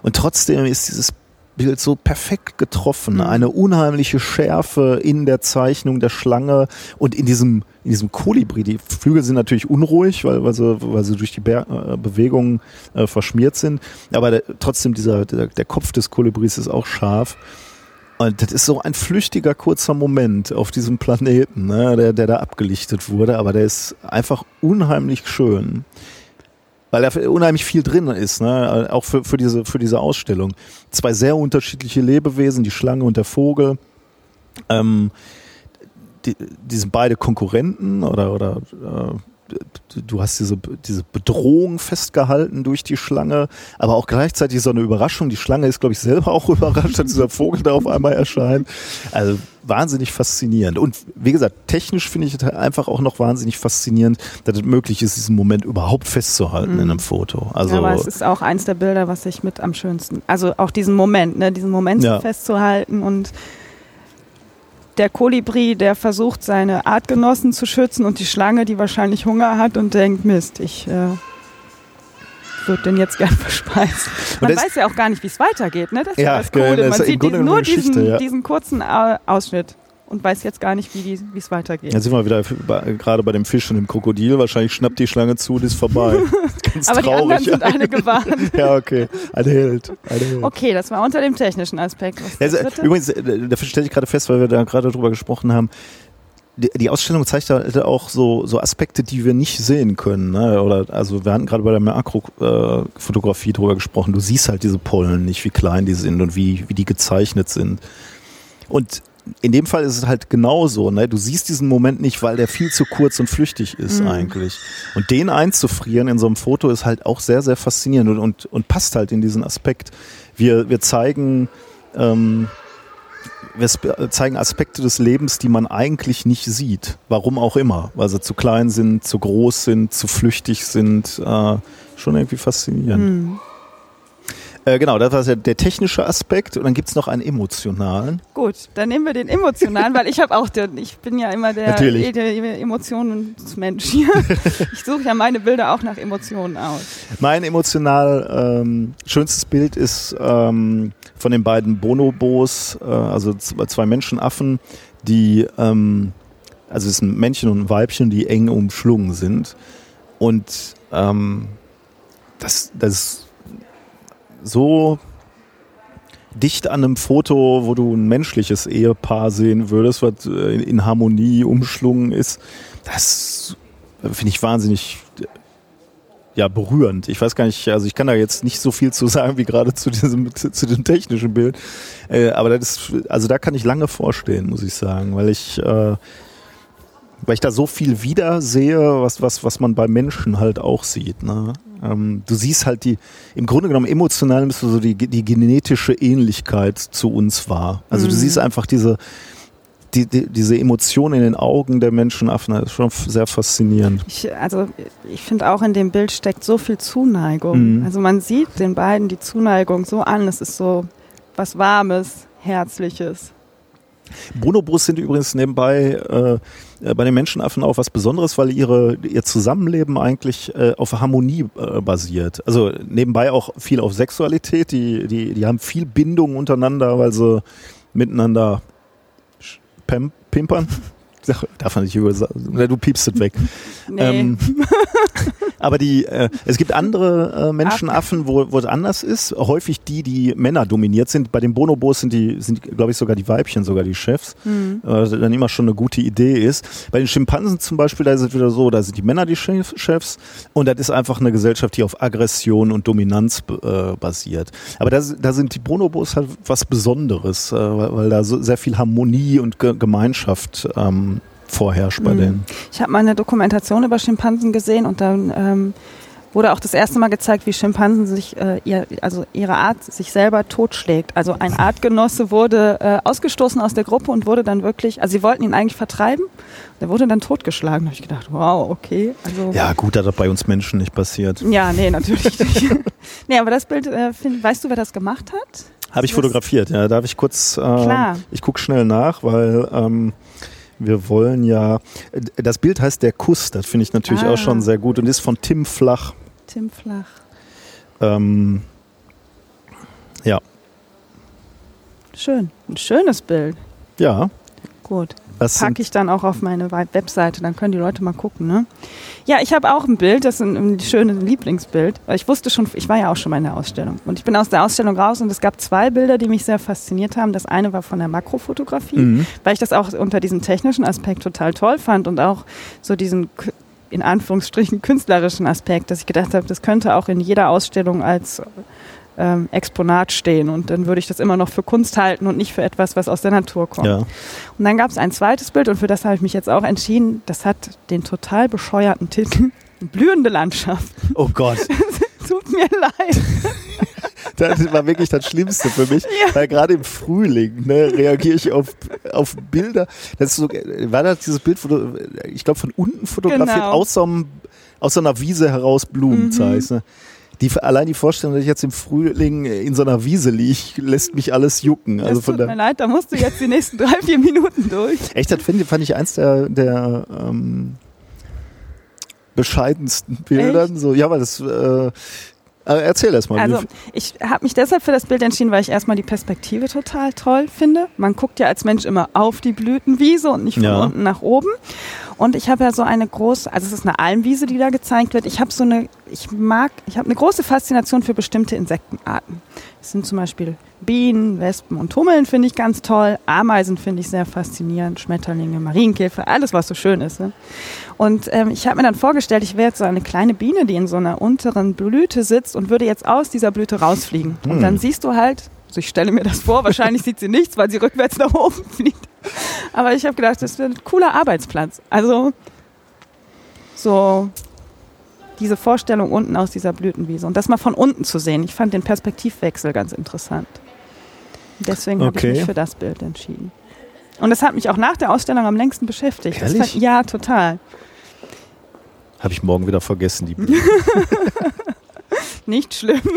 Und trotzdem ist dieses Bild so perfekt getroffen. Mhm. Eine unheimliche Schärfe in der Zeichnung der Schlange und in diesem, in diesem Kolibri. Die Flügel sind natürlich unruhig, weil, weil, sie, weil sie durch die Be äh, Bewegungen äh, verschmiert sind. Aber der, trotzdem dieser, der, der Kopf des Kolibris ist auch scharf. Und das ist so ein flüchtiger, kurzer Moment auf diesem Planeten, ne, der, der da abgelichtet wurde, aber der ist einfach unheimlich schön. Weil da unheimlich viel drin ist, ne? auch für, für, diese, für diese Ausstellung. Zwei sehr unterschiedliche Lebewesen, die Schlange und der Vogel. Ähm, die, die sind beide Konkurrenten oder, oder äh, du hast diese, diese Bedrohung festgehalten durch die Schlange, aber auch gleichzeitig so eine Überraschung. Die Schlange ist, glaube ich, selber auch *laughs* überrascht, dass dieser Vogel da auf einmal erscheint. Also wahnsinnig faszinierend. Und wie gesagt, technisch finde ich es einfach auch noch wahnsinnig faszinierend, dass es möglich ist, diesen Moment überhaupt festzuhalten mhm. in einem Foto. Also, ja, aber es ist auch eins der Bilder, was ich mit am schönsten, also auch diesen Moment, ne, diesen Moment ja. festzuhalten und der Kolibri, der versucht, seine Artgenossen zu schützen und die Schlange, die wahrscheinlich Hunger hat und denkt, Mist, ich äh, würde den jetzt gern *laughs* verspeisen. Man weiß ja auch gar nicht, wie es weitergeht. Ne? Das ist ja, das Coole. Man sieht diesen, nur diesen, ja. diesen kurzen Ausschnitt und weiß jetzt gar nicht, wie es weitergeht. Jetzt sind wir wieder gerade bei dem Fisch und dem Krokodil. Wahrscheinlich schnappt die Schlange zu und ist vorbei. *laughs* Ganz Aber traurig. die anderen sind alle gewarnt. *laughs* ja, okay. Ein Held. Ein Held. Okay, das war unter dem technischen Aspekt. Also, übrigens, äh, dafür stelle ich gerade fest, weil wir da gerade drüber gesprochen haben, die, die Ausstellung zeigt halt auch so, so Aspekte, die wir nicht sehen können. Ne? Oder also wir hatten gerade bei der Makrofotografie äh, drüber gesprochen. Du siehst halt diese Pollen nicht, wie klein die sind und wie, wie die gezeichnet sind. Und in dem Fall ist es halt genauso. Ne? Du siehst diesen Moment nicht, weil der viel zu kurz und flüchtig ist mhm. eigentlich. Und den einzufrieren in so einem Foto ist halt auch sehr, sehr faszinierend und, und, und passt halt in diesen Aspekt. Wir, wir zeigen, ähm, wir zeigen Aspekte des Lebens, die man eigentlich nicht sieht. Warum auch immer. Weil sie zu klein sind, zu groß sind, zu flüchtig sind. Äh, schon irgendwie faszinierend. Mhm. Äh, genau, das war der technische Aspekt und dann gibt es noch einen emotionalen. Gut, dann nehmen wir den emotionalen, weil ich habe auch, den, ich bin ja immer der, Natürlich. der Emotionsmensch hier. *laughs* ich suche ja meine Bilder auch nach Emotionen aus. Mein emotional ähm, schönstes Bild ist ähm, von den beiden Bonobos, äh, also zwei Menschenaffen, die, ähm, also es ist ein Männchen und ein Weibchen, die eng umschlungen sind. Und ähm, das, das ist so dicht an einem Foto, wo du ein menschliches Ehepaar sehen würdest, was äh, in Harmonie umschlungen ist. Das finde ich wahnsinnig ja, berührend. Ich weiß gar nicht, also ich kann da jetzt nicht so viel zu sagen wie gerade zu diesem, zu dem technischen Bild. Äh, aber das ist, also da kann ich lange vorstehen, muss ich sagen, weil ich, äh, weil ich da so viel wieder sehe, was, was, was man bei Menschen halt auch sieht. Ne? Ähm, du siehst halt die, im Grunde genommen emotional nimmst du so die, die genetische Ähnlichkeit zu uns wahr. Also mhm. du siehst einfach diese, die, die, diese Emotion in den Augen der Menschenaffen, das ist schon sehr faszinierend. Ich, also ich finde auch in dem Bild steckt so viel Zuneigung. Mhm. Also man sieht den beiden die Zuneigung so an, es ist so was Warmes, Herzliches. Bonobos sind übrigens nebenbei äh, äh, bei den Menschenaffen auch was Besonderes, weil ihre, ihr Zusammenleben eigentlich äh, auf Harmonie äh, basiert. Also nebenbei auch viel auf Sexualität. Die, die, die haben viel Bindung untereinander, weil sie miteinander pimpern. Darf man nicht über. Du piepst es weg. *laughs* Nee. Ähm, *laughs* aber die, äh, es gibt andere äh, Menschenaffen, wo, wo es anders ist. Häufig die, die Männer dominiert sind. Bei den Bonobos sind die, sind, glaube ich, sogar die Weibchen, sogar die Chefs. Mhm. Äh, dann immer schon eine gute Idee ist. Bei den Schimpansen zum Beispiel, da ist es wieder so, da sind die Männer die Chefs und das ist einfach eine Gesellschaft, die auf Aggression und Dominanz äh, basiert. Aber da, da sind die Bonobos halt was Besonderes, äh, weil, weil da so sehr viel Harmonie und Ge Gemeinschaft ähm, vorherrscht bei mhm. denen. Ich habe mal eine Dokumentation über Schimpansen gesehen und dann ähm, wurde auch das erste Mal gezeigt, wie Schimpansen sich, äh, ihr, also ihre Art sich selber totschlägt. Also ein Artgenosse wurde äh, ausgestoßen aus der Gruppe und wurde dann wirklich, also sie wollten ihn eigentlich vertreiben, der wurde dann totgeschlagen. Da habe ich gedacht, wow, okay. Also, ja, gut, dass das bei uns Menschen nicht passiert. Ja, nee, natürlich nicht. *laughs* nee, aber das Bild, äh, find, weißt du, wer das gemacht hat? Habe ich fotografiert, ja. Darf ich kurz, äh, Klar. ich gucke schnell nach, weil ähm, wir wollen ja, das Bild heißt Der Kuss, das finde ich natürlich ah. auch schon sehr gut und ist von Tim Flach. Tim Flach. Ähm, ja. schön. Ein schönes Bild. Ja. Gut. Das Packe ich dann auch auf meine Webseite, dann können die Leute mal gucken. Ne? Ja, ich habe auch ein Bild, das ist ein, ein schönes Lieblingsbild. Ich wusste schon, ich war ja auch schon mal in der Ausstellung. Und ich bin aus der Ausstellung raus und es gab zwei Bilder, die mich sehr fasziniert haben. Das eine war von der Makrofotografie, Mhm. weil ich das auch unter diesem technischen Aspekt total toll fand und auch so diesen in Anführungsstrichen künstlerischen Aspekt, dass ich gedacht habe, das könnte auch in jeder Ausstellung als ähm, Exponat stehen und dann würde ich das immer noch für Kunst halten und nicht für etwas, was aus der Natur kommt. Ja. Und dann gab es ein zweites Bild und für das habe ich mich jetzt auch entschieden. Das hat den total bescheuerten Titel *laughs* Blühende Landschaft. Oh Gott. *laughs* Tut mir leid. *laughs* Das war wirklich das Schlimmste für mich, weil gerade im Frühling ne, reagiere ich auf, auf Bilder. Das ist so, war das dieses Bild, du, ich glaube, von unten fotografiert, Genau. aus, so einem, aus so einer Wiese heraus Blumen Mhm. zeigst. Ne? Die, allein die Vorstellung, dass ich jetzt im Frühling in so einer Wiese liege, lässt mich alles jucken. Also das tut mir leid, da musst du jetzt die nächsten drei, vier Minuten durch. echt, das fand, fand ich eins der, der ähm, bescheidensten Bildern. So, ja, weil das, äh, erzähl erst mal. Also ich habe mich deshalb für das Bild entschieden, weil ich erstmal die Perspektive total toll finde. Man guckt ja als Mensch immer auf die Blütenwiese und nicht von Ja. unten nach oben. Und ich habe ja so eine große, also es ist eine Almwiese, die da gezeigt wird. Ich habe so eine, ich mag, ich habe eine große Faszination für bestimmte Insektenarten. Das sind zum Beispiel Bienen, Wespen und Hummeln finde ich ganz toll. Ameisen finde ich sehr faszinierend. Schmetterlinge, Marienkäfer, alles was so schön ist. Ne? Und ähm, ich habe mir dann vorgestellt, ich wäre jetzt so eine kleine Biene, die in so einer unteren Blüte sitzt und würde jetzt aus dieser Blüte rausfliegen. Und Hm. dann siehst du halt, also ich stelle mir das vor, wahrscheinlich sieht sie nichts, weil sie rückwärts nach oben fliegt. Aber ich habe gedacht, das wäre ein cooler Arbeitsplatz. Also so diese Vorstellung unten aus dieser Blütenwiese und das mal von unten zu sehen. Ich fand den Perspektivwechsel ganz interessant. Deswegen habe Okay. ich mich für das Bild entschieden. Und das hat mich auch nach der Ausstellung am längsten beschäftigt. Fand, ja, total. Habe ich morgen wieder vergessen, die Bilder. *laughs* Nicht schlimm. *laughs*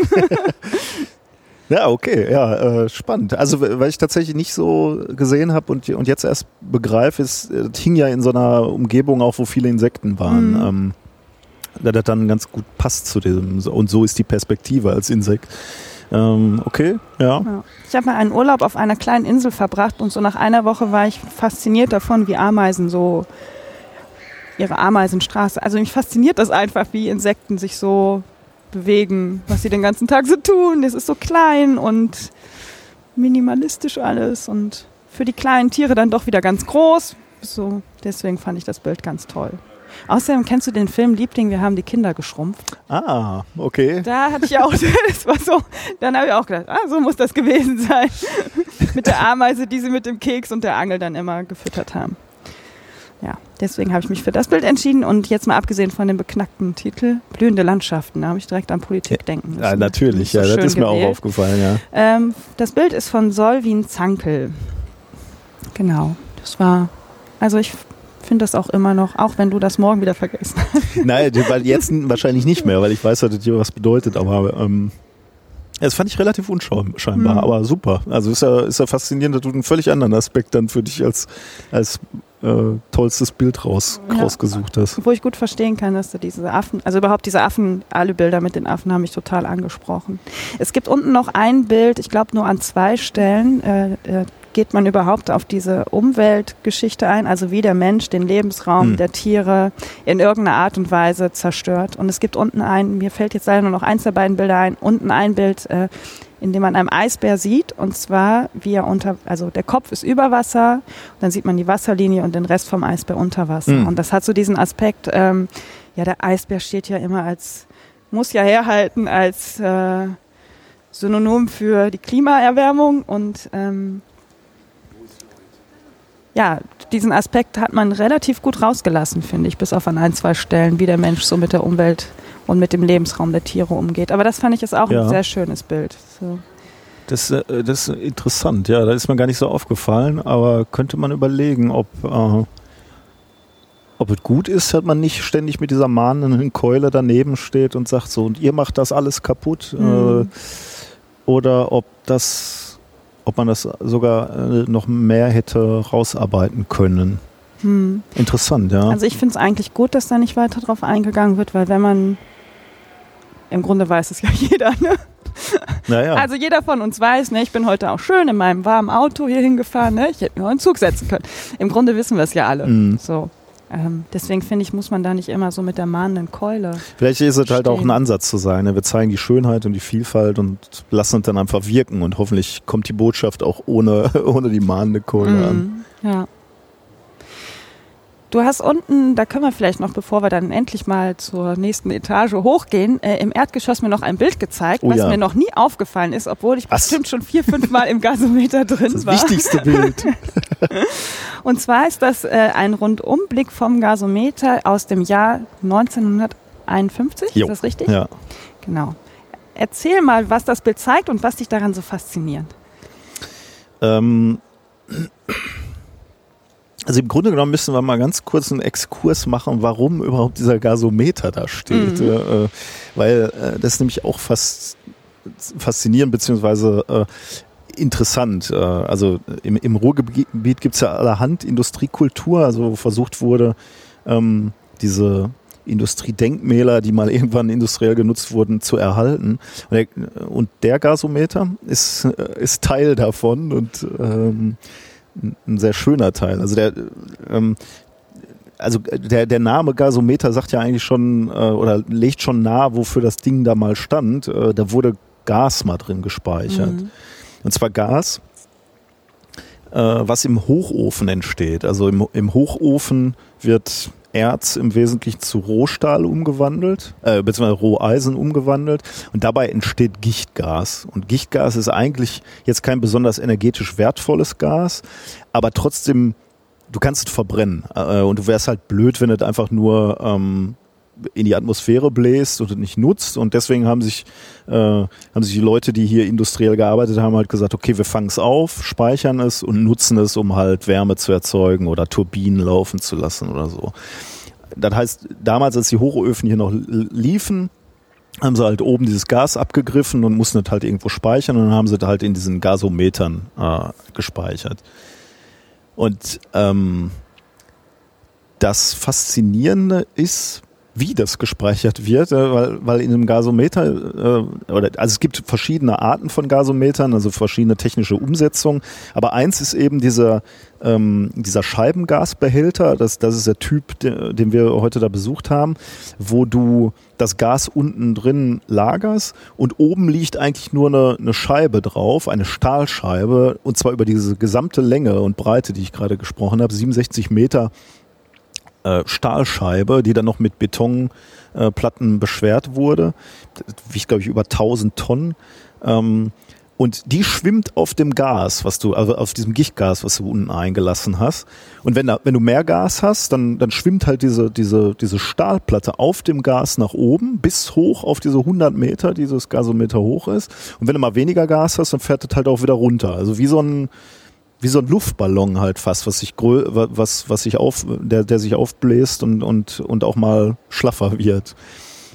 Ja, okay, ja, äh, spannend. Also, weil ich tatsächlich nicht so gesehen habe und, und jetzt erst begreife, ist, äh, hing ja in so einer Umgebung auch, wo viele Insekten waren. Mhm. Ähm, da das dann ganz gut passt zu diesem. Und so ist die Perspektive als Insekt. Ähm, okay, ja. Ja. Ich habe mal einen Urlaub auf einer kleinen Insel verbracht und so nach einer Woche war ich fasziniert davon, wie Ameisen so ihre Ameisenstraße. Also mich fasziniert das einfach, wie Insekten sich so bewegen, was sie den ganzen Tag so tun. Das ist so klein und minimalistisch alles und für die kleinen Tiere dann doch wieder ganz groß. So, deswegen fand ich das Bild ganz toll. Außerdem kennst du den Film Liebling, wir haben die Kinder geschrumpft. Ah, okay. Da hatte ich auch, *laughs* das war so, dann habe ich auch gedacht, ah, so muss das gewesen sein. *laughs* mit der Ameise, die sie mit dem Keks und der Angel dann immer gefüttert haben. Ja, deswegen habe ich mich für das Bild entschieden und jetzt mal abgesehen von dem beknackten Titel, blühende Landschaften, da habe ich direkt an Politik denken müssen. Ja, natürlich, So ja, das schön ist mir auch aufgefallen, ja. Ähm, das Bild ist von Solvin Zankel. Genau, das war, also ich finde das auch immer noch, auch wenn du das morgen wieder vergessen hast. *laughs* Nein, weil jetzt wahrscheinlich nicht mehr, weil ich weiß, dass das hier was bedeutet, aber ähm, das fand ich relativ unscheinbar, Mhm. aber super. Also ist ja, ist ja faszinierend, dass du einen völlig anderen Aspekt dann für dich als, als äh, tollstes Bild raus, Ja. rausgesucht hast. Wo ich gut verstehen kann, dass du diese Affen, also überhaupt diese Affen, alle Bilder mit den Affen haben mich total angesprochen. Es gibt unten noch ein Bild, ich glaube nur an zwei Stellen, äh, äh, geht man überhaupt auf diese Umweltgeschichte ein, also wie der Mensch den Lebensraum Hm. der Tiere in irgendeiner Art und Weise zerstört. Und es gibt unten ein, mir fällt jetzt leider nur noch eins der beiden Bilder ein, unten ein Bild, äh, in dem man einen Eisbär sieht und zwar wie er unter, also der Kopf ist über Wasser, dann sieht man die Wasserlinie und den Rest vom Eisbär unter Wasser. Hm. Und das hat so diesen Aspekt, ähm, ja, der Eisbär steht ja immer als, muss ja herhalten als äh, Synonym für die Klimaerwärmung und ähm, ja, diesen Aspekt hat man relativ gut rausgelassen, finde ich, bis auf an ein, zwei Stellen, wie der Mensch so mit der Umwelt und mit dem Lebensraum der Tiere umgeht. Aber das fand ich ist auch Ja. ein sehr schönes Bild. So. Das, äh, das ist interessant, ja, da ist mir gar nicht so aufgefallen, aber könnte man überlegen, ob, äh, ob es gut ist, dass man nicht ständig mit dieser mahnenden Keule daneben steht und sagt so, und ihr macht das alles kaputt, Mhm. äh, oder ob das, ob man das sogar äh, noch mehr hätte rausarbeiten können. Hm. Interessant, ja. Also ich finde es eigentlich gut, dass da nicht weiter drauf eingegangen wird, weil wenn man, im Grunde weiß es ja *laughs* jeder, ne? Naja. Also jeder von uns weiß, ne, ich bin heute auch schön in meinem warmen Auto hier hingefahren, ne, ich hätte mir auch einen Zug setzen können. Im Grunde wissen wir es ja alle. Mhm. So. Ähm, deswegen finde ich, muss man da nicht immer so mit der mahnenden Keule. Vielleicht ist es halt auch ein Stehen. Ansatz zu sein. ne? Wir zeigen die Schönheit und die Vielfalt und lassen uns dann einfach wirken und hoffentlich kommt die Botschaft auch ohne, *laughs* ohne die mahnende Keule an. Mhm. Ja. Du hast unten, da können wir vielleicht noch, bevor wir dann endlich mal zur nächsten Etage hochgehen, äh, im Erdgeschoss mir noch ein Bild gezeigt, Oh was ja. mir noch nie aufgefallen ist, obwohl ich Was? bestimmt schon vier, fünf Mal im Gasometer drin Das war. wichtigste Bild. *laughs* Und zwar ist das äh, ein Rundumblick vom Gasometer aus dem Jahr 1951. Jo. Ist das richtig? Ja. Genau. Erzähl mal, was das Bild zeigt und was dich daran so fasziniert. Ähm, also im Grunde genommen müssen wir mal ganz kurz einen Exkurs machen, warum überhaupt dieser Gasometer da steht. Mhm. Äh, äh, weil äh, das ist nämlich auch fast faszinierend beziehungsweise äh, interessant. Äh, also im, im Ruhrgebiet gibt es ja allerhand Industriekultur, also wo versucht wurde, ähm, diese Industriedenkmäler, die mal irgendwann industriell genutzt wurden, zu erhalten. Und der, und der Gasometer ist, ist Teil davon und ähm, ein- sehr schöner Teil. Also der, ähm, also der, der Name Gasometer sagt ja eigentlich schon äh, oder legt schon nahe, wofür das Ding da mal stand. Äh, da wurde Gas mal drin gespeichert. Mhm. Und zwar Gas, äh, was im Hochofen entsteht. Also im, im Hochofen wird Erz im Wesentlichen zu Rohstahl umgewandelt, äh, beziehungsweise Roheisen umgewandelt und dabei entsteht Gichtgas. Und Gichtgas ist eigentlich jetzt kein besonders energetisch wertvolles Gas, aber trotzdem, du kannst es verbrennen. Äh, und du wärst halt blöd, wenn es einfach nur ähm, in die Atmosphäre bläst und nicht nutzt. Und deswegen haben sich, äh, haben sich die Leute, die hier industriell gearbeitet haben, halt gesagt, okay, wir fangen es auf, speichern es und nutzen es, um halt Wärme zu erzeugen oder Turbinen laufen zu lassen oder so. Das heißt, damals, als die Hochöfen hier noch liefen, haben sie halt oben dieses Gas abgegriffen und mussten es halt irgendwo speichern und dann haben sie das halt in diesen Gasometern äh, gespeichert. Und ähm, das Faszinierende ist, wie das gespeichert wird, äh, weil, weil in einem Gasometer, äh, oder, also es gibt verschiedene Arten von Gasometern, also verschiedene technische Umsetzungen, aber eins ist eben dieser, ähm, dieser Scheibengasbehälter, das, das ist der Typ, de, den wir heute da besucht haben, wo du das Gas unten drin lagerst und oben liegt eigentlich nur eine, eine Scheibe drauf, eine Stahlscheibe, und zwar über diese gesamte Länge und Breite, die ich gerade gesprochen habe, 67 Meter äh, Stahlscheibe, die dann noch mit Betonplatten äh, beschwert wurde. Das wiegt, glaube ich, über 1000 Tonnen. Ähm, und die schwimmt auf dem Gas, was du, also auf diesem Gichtgas, was du unten eingelassen hast. Und wenn, da, wenn du mehr Gas hast, dann, dann schwimmt halt diese, diese, diese Stahlplatte auf dem Gas nach oben bis hoch auf diese 100 Meter, die dieses Gasometer hoch ist. Und wenn du mal weniger Gas hast, dann fährt das halt auch wieder runter. Also wie so ein, wie so ein Luftballon halt fast, was sich was was sich auf der der sich aufbläst und und und auch mal schlaffer wird.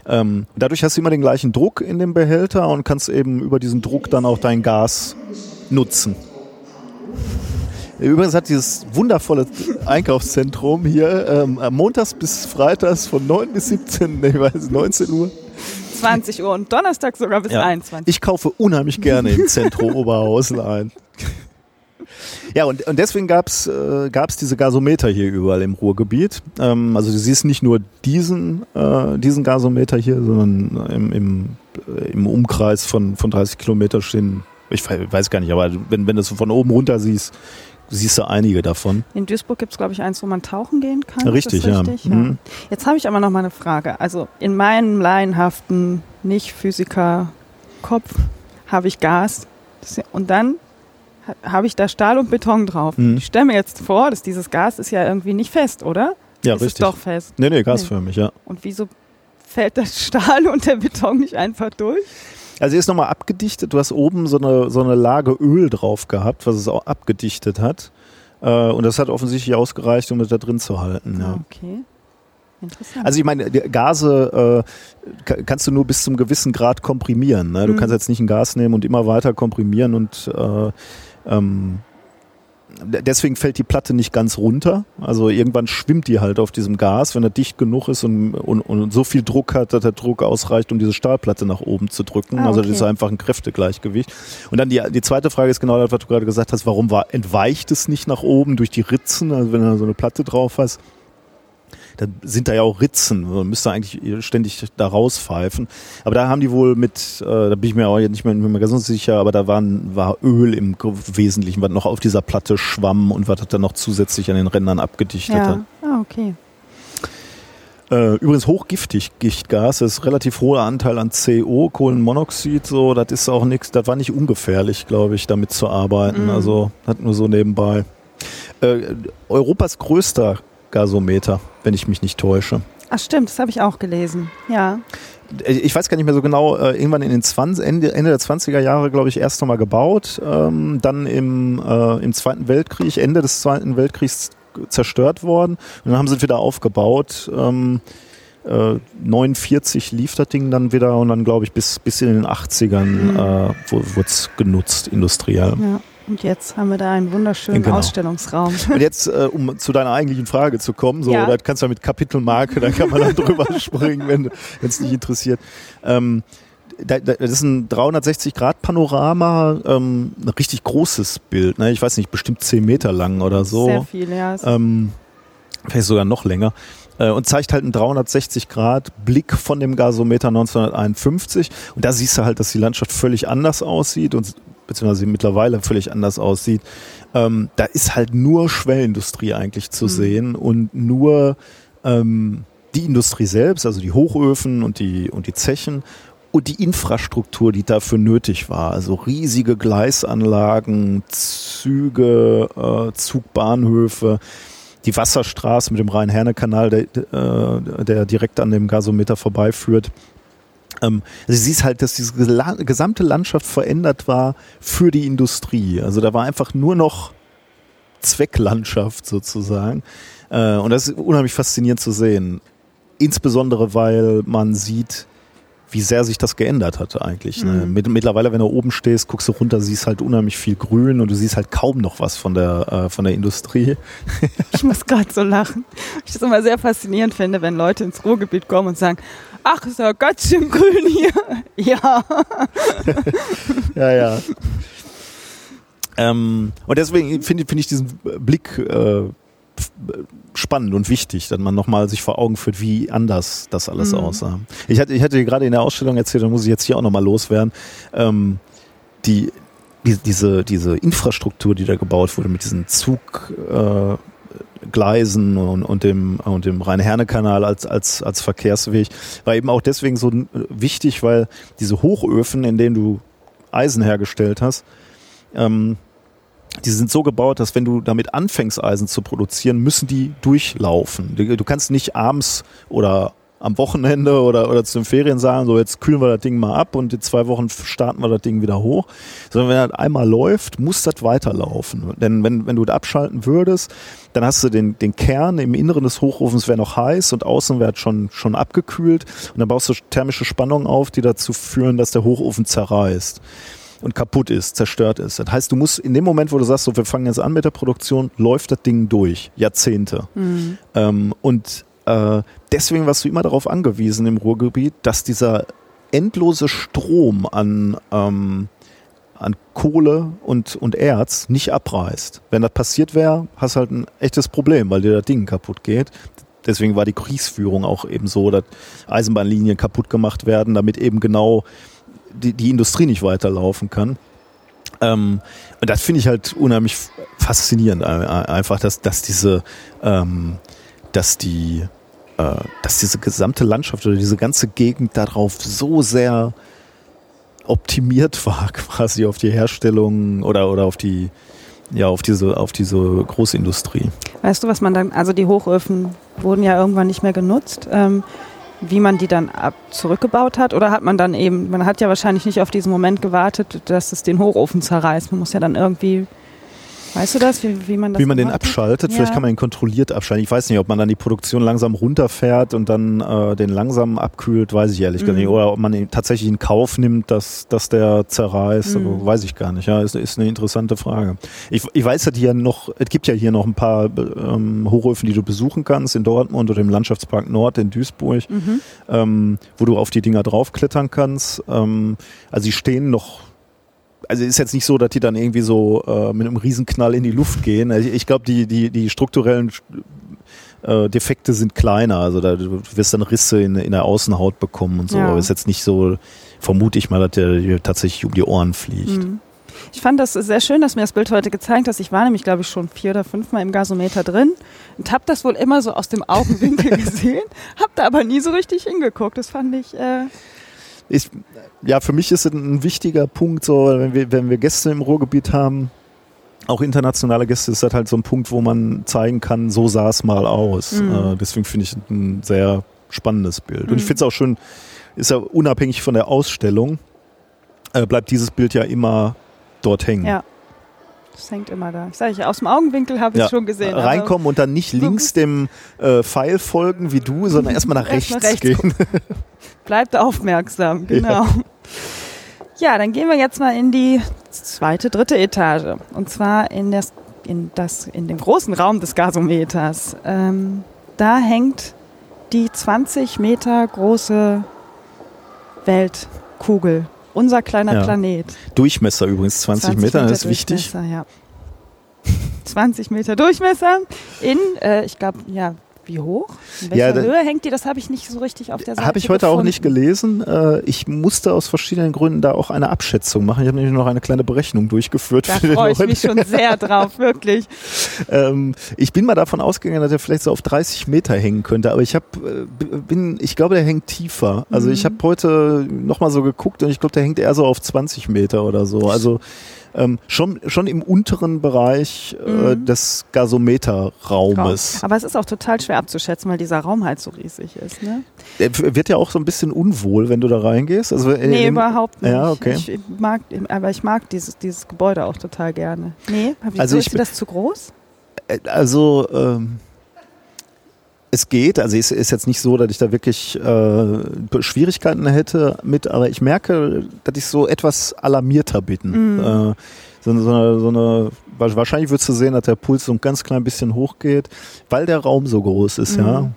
Ähm, dadurch hast du immer den gleichen Druck in dem Behälter und kannst eben über diesen Druck dann auch dein Gas nutzen. Übrigens hat dieses wundervolle Einkaufszentrum hier ähm, montags bis freitags von 9 bis 17, nee, ich weiß, 19 Uhr. 20 Uhr und Donnerstag sogar bis Ja. 21. Ich kaufe unheimlich gerne im Zentrum *laughs* Oberhausen ein. Ja, und, und deswegen gab's äh, gab's diese Gasometer hier überall im Ruhrgebiet. Ähm, also du siehst nicht nur diesen, äh, diesen Gasometer hier, sondern im, im, äh, im Umkreis von, von 30 Kilometer stehen, ich we- weiß gar nicht, aber wenn, wenn du es von oben runter siehst, siehst du einige davon. In Duisburg gibt es, glaube ich, eins, wo man tauchen gehen kann. Richtig, ja. richtig? Mhm. Jetzt habe ich aber noch mal eine Frage. Also in meinem laienhaften Nicht-Physiker-Kopf habe ich Gas ja- und dann habe ich da Stahl und Beton drauf. Mhm. Ich stelle mir jetzt vor, dass dieses Gas ist ja irgendwie nicht fest, oder? Ja, ist richtig. es doch fest. Nee, nee, gasförmig, ja. Und wieso fällt das Stahl und der Beton nicht einfach durch? Also hier ist nochmal abgedichtet. Du hast oben so eine, so eine Lage Öl drauf gehabt, was es auch abgedichtet hat. Äh, und das hat offensichtlich ausgereicht, um es da drin zu halten. Ah, Ja. okay. Interessant. Also ich meine, Gase äh, ka- kannst du nur bis zum gewissen Grad komprimieren. Ne? Du Mhm. kannst jetzt nicht ein Gas nehmen und immer weiter komprimieren und äh, ähm, deswegen fällt die Platte nicht ganz runter. Also irgendwann schwimmt die halt auf diesem Gas, wenn er dicht genug ist und, und, und so viel Druck hat, dass der Druck ausreicht, um diese Stahlplatte nach oben zu drücken. Ah, okay. Also das ist einfach ein Kräftegleichgewicht. Und dann die, die zweite Frage ist genau das, was du gerade gesagt hast, warum war, entweicht es nicht nach oben durch die Ritzen, also wenn du so eine Platte drauf hast? Da sind da ja auch Ritzen. Man müsste eigentlich ständig da rauspfeifen. Aber da haben die wohl mit, äh, da bin ich mir auch nicht mehr, nicht mehr ganz sicher, aber da waren, war Öl im Wesentlichen, was noch auf dieser Platte schwamm und was hat dann noch zusätzlich an den Rändern abgedichtet ja. hat. Ah, okay. Äh, übrigens hochgiftig, Gichtgas, das ist relativ hoher Anteil an CO, Kohlenmonoxid, so, das ist auch nichts, das war nicht ungefährlich, glaube ich, damit zu arbeiten. Mm. Also hat nur so nebenbei. Äh, Europas größter Gasometer, wenn ich mich nicht täusche. Ach stimmt, das habe ich auch gelesen, ja. Äh, ich weiß gar nicht mehr so genau, äh, irgendwann in den 20, Ende, Ende der 20er Jahre, glaube ich, erst nochmal gebaut, ähm, dann im, äh, im Zweiten Weltkrieg, Ende des Zweiten Weltkriegs zerstört worden und dann haben sie wieder aufgebaut. Ähm, äh, 49 lief das Ding dann wieder und dann, glaube ich, bis, bis in den 80ern mhm. äh, wurde es genutzt, industriell. Ja. Und jetzt haben wir da einen wunderschönen genau. Ausstellungsraum. Und jetzt, äh, um zu deiner eigentlichen Frage zu kommen, so, ja. das kannst du ja mit Kapitelmarke, da kann man dann drüber *laughs* springen, wenn es nicht interessiert. Ähm, das ist ein 360-Grad-Panorama, ähm, ein richtig großes Bild. Ne? Ich weiß nicht, bestimmt 10 Meter lang oder so. Sehr viel, ja. Ähm, vielleicht sogar noch länger. Äh, und zeigt halt einen 360-Grad-Blick von dem Gasometer 1951. Und da siehst du halt, dass die Landschaft völlig anders aussieht und beziehungsweise mittlerweile völlig anders aussieht, ähm, da ist halt nur Schwellindustrie eigentlich zu mhm. sehen und nur ähm, die Industrie selbst, also die Hochöfen und die, und die Zechen und die Infrastruktur, die dafür nötig war. Also riesige Gleisanlagen, Züge, äh, Zugbahnhöfe, die Wasserstraße mit dem Rhein-Herne-Kanal, der, äh, der direkt an dem Gasometer vorbeiführt. Ähm, also du siehst halt, dass diese gesamte Landschaft verändert war für die Industrie. Also da war einfach nur noch Zwecklandschaft sozusagen. Äh, und das ist unheimlich faszinierend zu sehen. Insbesondere, weil man sieht, wie sehr sich das geändert hat eigentlich. Ne? Mhm. Mittlerweile, wenn du oben stehst, guckst du runter, siehst halt unheimlich viel Grün und du siehst halt kaum noch was von der, äh, von der Industrie. ich muss gerade so lachen. Ich das immer sehr faszinierend finde, wenn Leute ins Ruhrgebiet kommen und sagen, ach, ist ja ganz schön grün hier. *laughs* ja. *laughs* ja, ja. Ähm, und deswegen finde find ich diesen Blick äh, spannend und wichtig, dass man nochmal sich vor Augen führt, wie anders das alles mhm. aussah. Ich hatte, ich hatte gerade in der Ausstellung erzählt, da muss ich jetzt hier auch nochmal loswerden, ähm, die, die, diese, diese Infrastruktur, die da gebaut wurde mit diesen Zuggleisen äh, und, und dem, und dem Rhein-Herne-Kanal als, als, als Verkehrsweg, war eben auch deswegen so wichtig, weil diese Hochöfen, in denen du Eisen hergestellt hast, ähm, die sind so gebaut, dass wenn du damit anfängst, Eisen zu produzieren, müssen die durchlaufen. Du kannst nicht abends oder am Wochenende oder, oder zu den Ferien sagen, so jetzt kühlen wir das Ding mal ab und in zwei Wochen starten wir das Ding wieder hoch. Sondern wenn das einmal läuft, muss das weiterlaufen. Denn wenn, wenn du das abschalten würdest, dann hast du den, den Kern im Inneren des Hochofens wäre noch heiß und außen wäre schon, schon abgekühlt. Und dann baust du thermische Spannungen auf, die dazu führen, dass der Hochofen zerreißt und kaputt ist, zerstört ist. Das heißt, du musst in dem Moment, wo du sagst, so wir fangen jetzt an mit der Produktion, läuft das Ding durch, Jahrzehnte. Mhm. Ähm, und äh, deswegen warst du immer darauf angewiesen im Ruhrgebiet, dass dieser endlose Strom an ähm, an Kohle und, und Erz nicht abreißt. Wenn das passiert wäre, hast du halt ein echtes Problem, weil dir das Ding kaputt geht. Deswegen war die Kriegsführung auch eben so, dass Eisenbahnlinien kaputt gemacht werden, damit eben genau die, die Industrie nicht weiterlaufen kann. Ähm, und das finde ich halt unheimlich faszinierend, einfach, dass, dass diese, ähm, dass die, äh, dass diese gesamte Landschaft oder diese ganze Gegend darauf so sehr optimiert war, *laughs* quasi auf die Herstellung oder, oder auf die, ja, auf diese, auf diese Großindustrie. Weißt du, was man dann, also die Hochöfen wurden ja irgendwann nicht mehr genutzt. Ähm, wie man die dann ab zurückgebaut hat? Oder hat man dann eben, man hat ja wahrscheinlich nicht auf diesen Moment gewartet, dass es den Hochofen zerreißt. Man muss ja dann irgendwie Weißt du das, wie, wie man das Wie man den abschaltet, Ja. vielleicht kann man ihn kontrolliert abschalten. Ich weiß nicht, ob man dann die Produktion langsam runterfährt und dann äh, den langsam abkühlt, weiß ich ehrlich Mhm. gar nicht. Oder ob man ihn tatsächlich in Kauf nimmt, dass, dass der zerreißt, Mhm. aber weiß ich gar nicht. Ja, ist, ist eine interessante Frage. Ich, ich weiß, dass hier noch, es gibt ja hier noch ein paar ähm, Hochöfen, die du besuchen kannst, in Dortmund oder im Landschaftspark Nord in Duisburg, Mhm. ähm, wo du auf die Dinger draufklettern kannst. Ähm, also die stehen noch also ist jetzt nicht so, dass die dann irgendwie so äh, mit einem Riesenknall in die Luft gehen. Also Ich, ich glaube, die, die, die strukturellen äh, Defekte sind kleiner. Also da, du wirst dann Risse in, in der Außenhaut bekommen und so. Ja. Aber ist jetzt nicht so, vermute ich mal, dass der tatsächlich um die Ohren fliegt. Mhm. Ich fand das sehr schön, dass mir das Bild heute gezeigt hast. Ich war nämlich, glaube ich, schon vier oder fünfmal im Gasometer drin und habe das wohl immer so aus dem Augenwinkel *laughs* gesehen, habe da aber nie so richtig hingeguckt. Das fand ich, äh, Ich, ja, für mich ist es ein wichtiger Punkt, so, wenn wir, wenn wir Gäste im Ruhrgebiet haben, auch internationale Gäste, ist das halt so ein Punkt, wo man zeigen kann, so sah es mal aus. Mhm. Äh, deswegen finde ich es ein sehr spannendes Bild. Und ich Mhm. finde es auch schön, ist ja unabhängig von der Ausstellung, äh, bleibt dieses Bild ja immer dort hängen. ja, das hängt immer da. Ich sage, aus dem Augenwinkel habe ich Ja, es schon gesehen. aber Reinkommen und dann nicht links dem äh, Pfeil folgen wie du, sondern *laughs* erstmal nach rechts, Erst rechts gehen. *laughs* Bleibt aufmerksam, genau. Ja. dann gehen wir jetzt mal in die zweite, dritte Etage. Und zwar in, das, in, das, in den großen Raum des Gasometers. Ähm, da hängt die 20 Meter große Weltkugel. Unser kleiner Ja. Planet. Durchmesser übrigens, 20, Meter, das ist wichtig. Ja. *laughs* 20 Meter Durchmesser in, äh, ich glaube, ja, wie hoch? In welcher Ja, da- Höhe hängt die? Das habe ich nicht so richtig auf der Seite Habe ich heute auch gefunden. nicht gelesen. Äh, Ich musste aus verschiedenen Gründen da auch eine Abschätzung machen. Ich habe nämlich noch eine kleine Berechnung durchgeführt. Da freue ich mich schon sehr drauf, wirklich. *laughs* Ähm, ich bin mal davon ausgegangen, dass er vielleicht so auf 30 Meter hängen könnte, aber ich habe, äh, bin, ich glaube, der hängt tiefer. Also Mhm. ich habe heute nochmal so geguckt und ich glaube, der hängt eher so auf 20 Meter oder so. Also ähm, schon, schon im unteren Bereich äh, Mhm. des Gasometerraumes. Aber es ist auch total schwer abzuschätzen, weil dieser Raum halt so riesig ist. Ne? Er wird ja auch so ein bisschen unwohl, wenn du da reingehst. Also, Nee, überhaupt nicht. Ja, okay. Ich mag, aber ich mag dieses, dieses Gebäude auch total gerne. Nee, hab ich, Also ich ist das zu groß? Äh, Also ähm, es geht, also es ist jetzt nicht so, dass ich da wirklich äh, Schwierigkeiten hätte mit, aber ich merke, dass ich so etwas alarmierter bin. Mhm. Äh, so, so, eine, so eine, wa- wahrscheinlich würdest du sehen, dass der Puls so ein ganz klein bisschen hochgeht, weil der Raum so groß ist, ja. Mhm.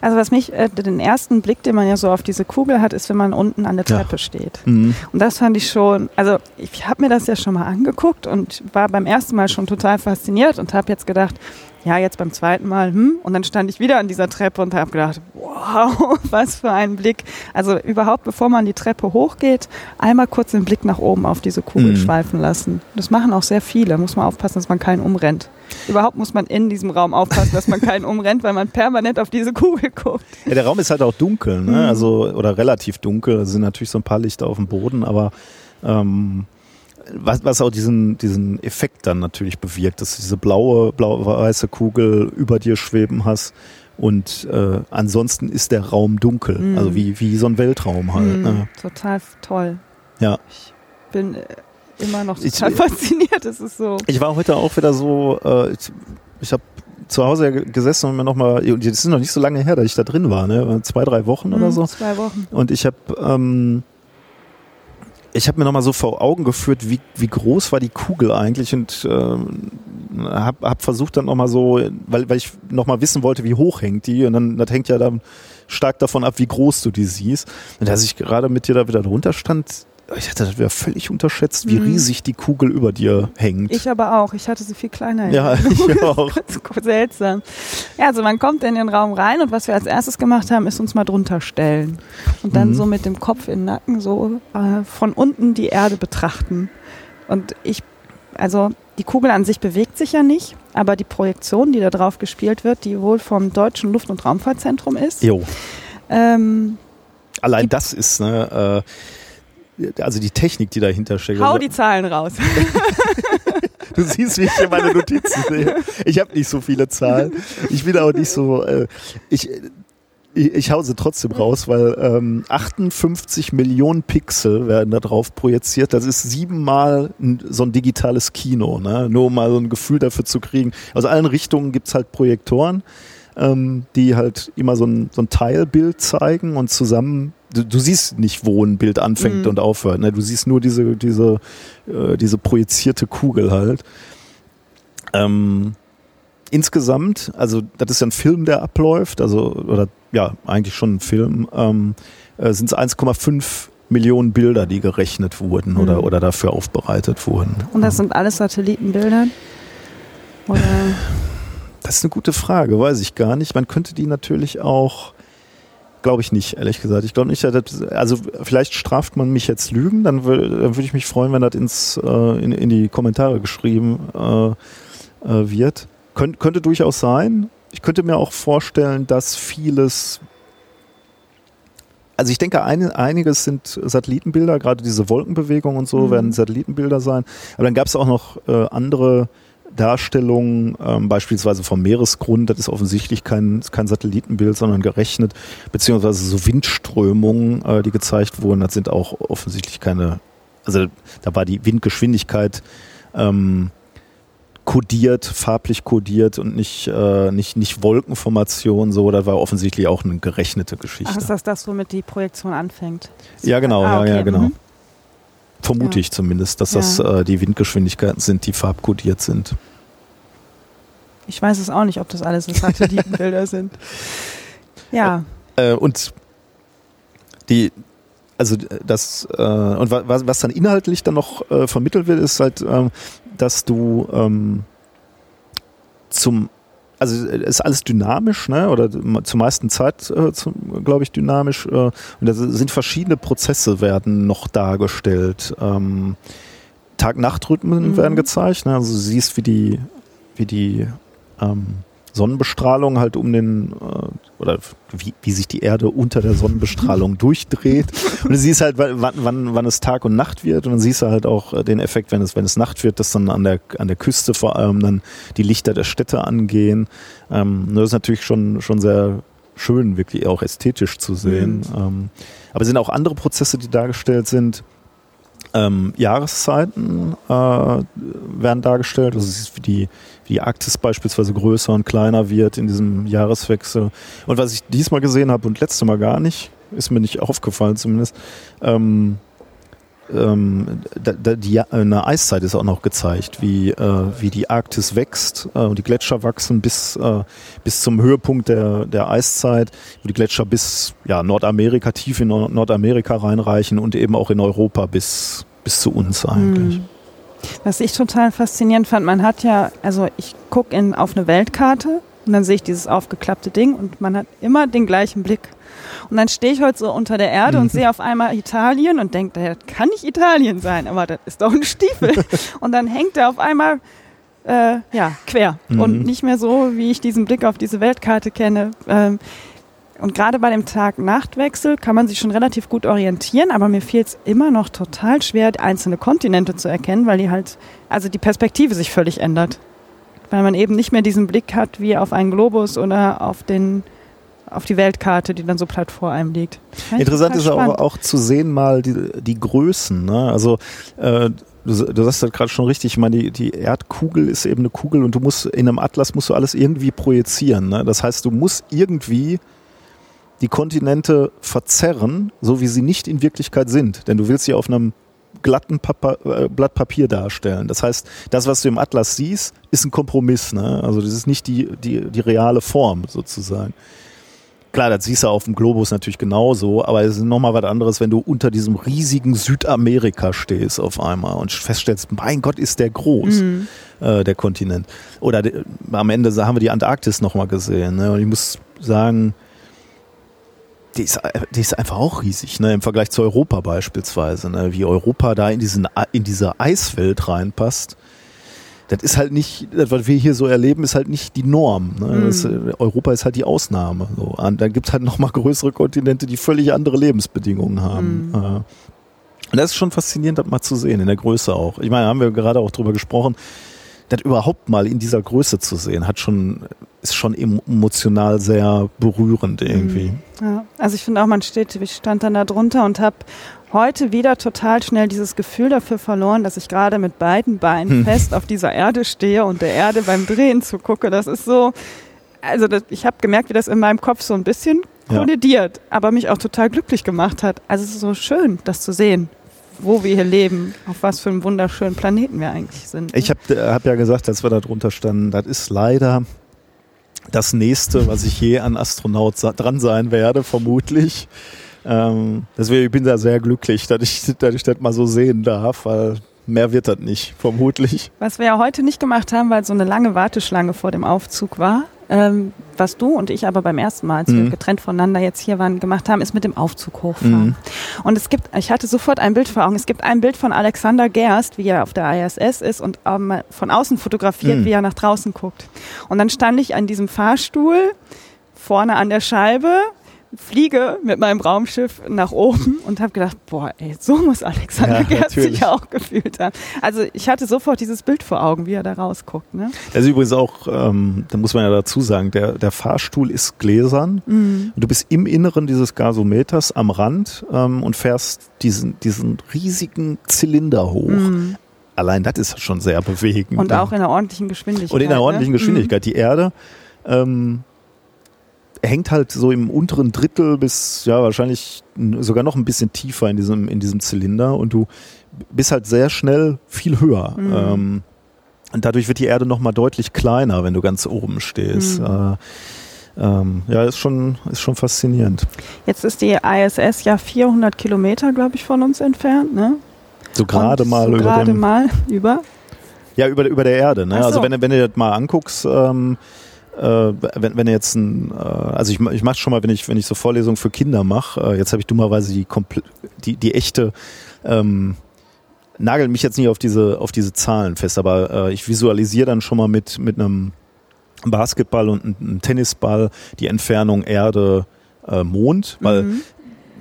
Also was mich, äh, den ersten Blick, den man ja so auf diese Kugel hat, ist, wenn man unten an der Ja. Treppe steht. Mhm. Und das fand ich schon, also ich habe mir das ja schon mal angeguckt und war beim ersten Mal schon total fasziniert und habe jetzt gedacht, ja, jetzt beim zweiten Mal, hm, und dann stand ich wieder an dieser Treppe und habe gedacht, wow, *laughs* was für ein Blick. Also überhaupt, bevor man die Treppe hochgeht, einmal kurz den Blick nach oben auf diese Kugel Mhm. schweifen lassen. Das machen auch sehr viele, muss man aufpassen, dass man keinen umrennt. Überhaupt muss man in diesem Raum aufpassen, dass man keinen *laughs* umrennt, weil man permanent auf diese Kugel guckt. Ja, der Raum ist halt auch dunkel, ne? Mhm. Also, oder relativ dunkel. Es sind natürlich so ein paar Lichter auf dem Boden, aber ähm, was, was auch diesen, diesen Effekt dann natürlich bewirkt, dass du diese blaue, blau-weiße Kugel über dir schweben hast. Und äh, ansonsten ist der Raum dunkel. Mhm. Also wie, wie so ein Weltraum halt. Hm, Ne? Total toll. Ja. Ich bin äh, immer noch Ich- total fasziniert. Es ist so. Ich war heute auch wieder so, äh, ich, ich habe zu Hause gesessen und mir nochmal, das ist noch nicht so lange her, dass ich da drin war, ne? zwei, drei Wochen oder Hm, so. Zwei Wochen. Und ich habe ähm, ich habe mir nochmal so vor Augen geführt, wie, wie groß war die Kugel eigentlich und ähm, habe hab versucht dann nochmal so, weil, weil ich nochmal wissen wollte, wie hoch hängt die und dann, das hängt ja dann stark davon ab, wie groß du die siehst. Und als ich gerade mit dir da wieder drunter stand, ich hatte das wieder völlig unterschätzt, wie Mhm. riesig die Kugel über dir hängt. Ich aber auch. Ich hatte sie viel kleiner. in ja, *laughs* ich auch. *laughs* Das ist seltsam. Ja, also man kommt in den Raum rein und was wir als erstes gemacht haben, ist uns mal drunter stellen. Und dann Mhm. so mit dem Kopf in den Nacken so äh, von unten die Erde betrachten. Und ich, also die Kugel an sich bewegt sich ja nicht, aber die Projektion, die da drauf gespielt wird, die wohl vom Deutschen Luft- und Raumfahrtzentrum ist, Jo. ähm, Allein das ist, ne, äh, also die Technik, die dahinter steckt. hau Also- die Zahlen raus. *laughs* Du siehst, wie ich hier meine Notizen sehe. Ich habe nicht so viele Zahlen. Ich bin auch nicht so. Äh, ich, ich, ich hau sie trotzdem raus, weil ähm, 58 Millionen Pixel werden da drauf projiziert. Das ist siebenmal so ein digitales Kino, ne? nur um mal so ein Gefühl dafür zu kriegen. Aus allen Richtungen gibt's halt Projektoren, ähm, die halt immer so ein, so ein Teilbild zeigen und zusammen Du, du, siehst nicht, wo ein Bild anfängt mhm. und aufhört. Ne? Du siehst nur diese, diese, äh, diese projizierte Kugel halt. Ähm, insgesamt, also das ist ja ein Film, der abläuft, also oder ja, eigentlich schon ein Film, ähm, äh, sind es 1,5 Millionen Bilder, die gerechnet wurden mhm. oder, oder dafür aufbereitet wurden. Und das sind alles Satellitenbilder? Oder? Das ist eine gute Frage, weiß ich gar nicht. Man könnte die natürlich auch, glaube ich nicht, ehrlich gesagt. Ich glaube nicht, dass, also vielleicht straft man mich jetzt Lügen, dann, würde ich mich freuen, wenn das ins, äh, in, in die Kommentare geschrieben äh, äh, wird. Könnt, könnte durchaus sein. Ich könnte mir auch vorstellen, dass vieles also ich denke, ein, einiges sind Satellitenbilder, gerade diese Wolkenbewegung und so mhm. werden Satellitenbilder sein. Aber dann gab es auch noch äh, andere Darstellungen, ähm, beispielsweise vom Meeresgrund. Das ist offensichtlich kein, kein Satellitenbild, sondern gerechnet, beziehungsweise so Windströmungen, äh, die gezeigt wurden. Das sind auch offensichtlich keine, also da war die Windgeschwindigkeit ähm, kodiert, farblich kodiert und nicht, äh, nicht, nicht Wolkenformation, so, das war offensichtlich auch eine gerechnete Geschichte. Ach, ist das das, womit die Projektion anfängt? Ja, genau, ah, okay. ja, ja, genau. Mhm. Vermute ja. ich zumindest, dass ja. das äh, die Windgeschwindigkeiten sind, die farbkodiert sind. Ich weiß es auch nicht, ob das alles Satellitenbilder *laughs* sind. Ja. Äh, und die, also das, äh, und was, was dann inhaltlich dann noch äh, vermittelt wird, ist halt, ähm, dass du ähm, zum also ist alles dynamisch, ne? Oder zur meisten Zeit, äh, glaube ich, dynamisch. Äh, und da sind verschiedene Prozesse werden noch dargestellt. Ähm, Tag-Nacht-Rhythmen mhm. werden gezeigt. Ne? Also du siehst, wie die, wie die ähm, Sonnenbestrahlung halt um den, äh, oder wie, wie sich die Erde unter der Sonnenbestrahlung *laughs* durchdreht. Und du siehst halt, wann, wann, wann es Tag und Nacht wird. Und dann siehst du halt auch äh, den Effekt, wenn es, wenn es Nacht wird, dass dann an der, an der Küste vor allem dann die Lichter der Städte angehen. Ähm, das ist natürlich schon, schon sehr schön, wirklich auch ästhetisch zu sehen. Mhm. Ähm, aber es sind auch andere Prozesse, die dargestellt sind. Ähm, Jahreszeiten äh, werden dargestellt. Also die wie die Arktis beispielsweise größer und kleiner wird in diesem Jahreswechsel. Und was ich diesmal gesehen habe und letzte Mal gar nicht, ist mir nicht aufgefallen zumindest, ähm, ähm, da, da, die, eine Eiszeit ist auch noch gezeigt, wie, äh, wie die Arktis wächst äh, und die Gletscher wachsen bis, äh, bis zum Höhepunkt der, der Eiszeit, wo die Gletscher bis ja, Nordamerika, tief in Nordamerika reinreichen und eben auch in Europa bis, bis zu uns eigentlich. Mhm. Was ich total faszinierend fand, man hat ja, also ich gucke auf eine Weltkarte und dann sehe ich dieses aufgeklappte Ding und man hat immer den gleichen Blick. Und dann stehe ich heute so unter der Erde und sehe auf einmal Italien und denke, das kann nicht Italien sein, aber das ist doch ein Stiefel. *laughs* und dann hängt er auf einmal äh, ja, quer mhm. und nicht mehr so, wie ich diesen Blick auf diese Weltkarte kenne. Ähm, und gerade bei dem Tag-Nacht-Wechsel kann man sich schon relativ gut orientieren, aber mir fehlt es immer noch total schwer, einzelne Kontinente zu erkennen, weil die halt, also die Perspektive sich völlig ändert. Weil man eben nicht mehr diesen Blick hat wie auf einen Globus oder auf den auf die Weltkarte, die dann so platt vor einem liegt. Interessant ist aber auch zu sehen mal die, die Größen. Ne? Also äh, du, du sagst halt gerade schon richtig, ich meine, die, die Erdkugel ist eben eine Kugel und du musst in einem Atlas musst du alles irgendwie projizieren. Ne? Das heißt, du musst irgendwie die Kontinente verzerren, so wie sie nicht in Wirklichkeit sind. Denn du willst sie auf einem glatten Papa, äh, Blatt Papier darstellen. Das heißt, das, was du im Atlas siehst, ist ein Kompromiss. Ne? Also das ist nicht die, die, die reale Form sozusagen. Klar, das siehst du auf dem Globus natürlich genauso, aber es ist nochmal was anderes, wenn du unter diesem riesigen Südamerika stehst auf einmal und feststellst, mein Gott, ist der groß, mhm. äh, der Kontinent. Oder de, am Ende haben wir die Antarktis nochmal gesehen. Ne? Und ich muss sagen, die ist, die ist einfach auch riesig, ne, im Vergleich zu Europa beispielsweise, ne, wie Europa da in diesen, in diese Eiswelt reinpasst. Das ist halt nicht, das, was wir hier so erleben, ist halt nicht die Norm. Ne? Das, mhm. Europa ist halt die Ausnahme. So. Und dann gibt es halt nochmal größere Kontinente, die völlig andere Lebensbedingungen haben. Mhm. Und das ist schon faszinierend, das mal zu sehen, in der Größe auch. Ich meine, haben wir gerade auch drüber gesprochen, das überhaupt mal in dieser Größe zu sehen, hat schon, ist schon emotional sehr berührend irgendwie. Mhm. Ja, also ich finde auch, man steht, ich stand dann da drunter und habe heute wieder total schnell dieses Gefühl dafür verloren, dass ich gerade mit beiden Beinen hm. fest auf dieser Erde stehe und der Erde beim Drehen zugucke. Das ist so, also das, ich habe gemerkt, wie das in meinem Kopf so ein bisschen kollidiert, ja. aber mich auch total glücklich gemacht hat. Also es ist so schön, das zu sehen, wo wir hier leben, auf was für einem wunderschönen Planeten wir eigentlich sind. Ne? Ich habe äh, hab ja gesagt, als wir da drunter standen, das ist leider das nächste, was ich je an Astronaut dran sein werde, vermutlich. Ähm, deswegen ich bin da sehr glücklich, dass ich, dass ich das mal so sehen darf, weil mehr wird das nicht, vermutlich. Was wir ja heute nicht gemacht haben, weil so eine lange Warteschlange vor dem Aufzug war, ähm, was du und ich aber beim ersten Mal, als mhm. wir getrennt voneinander jetzt hier waren, gemacht haben, ist mit dem Aufzug hochfahren. Mhm. Und es gibt, ich hatte sofort ein Bild vor Augen. Es gibt ein Bild von Alexander Gerst, wie er auf der ISS ist und ähm, von außen fotografiert, mhm. wie er nach draußen guckt. Und dann stand ich an diesem Fahrstuhl vorne an der Scheibe fliege mit meinem Raumschiff nach oben *laughs* und habe gedacht, boah, ey, so muss Alexander ja, Gerst sich auch gefühlt haben. Also ich hatte sofort dieses Bild vor Augen, wie er da rausguckt. Ne? Das ist übrigens auch, ähm, da muss man ja dazu sagen, der, der Fahrstuhl ist gläsern. Mhm. Du bist im Inneren dieses Gasometers am Rand ähm, und fährst diesen, diesen riesigen Zylinder hoch. Mhm. Allein das ist schon sehr bewegend. Und auch in einer ordentlichen Geschwindigkeit. Und in einer ordentlichen ne? Geschwindigkeit. Mhm. Die Erde ähm, hängt halt so im unteren Drittel bis ja wahrscheinlich sogar noch ein bisschen tiefer in diesem, in diesem Zylinder und du bist halt sehr schnell viel höher. Mhm. Ähm, und dadurch wird die Erde nochmal deutlich kleiner, wenn du ganz oben stehst. Mhm. Äh, ähm, ja, ist schon, ist schon faszinierend. Jetzt ist die ISS ja 400 Kilometer, glaube ich, von uns entfernt, ne? So gerade mal so über gerade mal über? Ja, über, über der Erde. Ne? Also so. Also wenn, wenn du das mal anguckst, ähm, äh, wenn, wenn jetzt ein, äh, also ich, ich mache schon mal, wenn ich, wenn ich so Vorlesungen für Kinder mache, äh, jetzt habe ich dummerweise die, die, die echte, ähm, nagel mich jetzt nicht auf diese, auf diese Zahlen fest, aber äh, ich visualisiere dann schon mal mit, mit einem Basketball und einem Tennisball die Entfernung Erde, äh, Mond, weil mhm.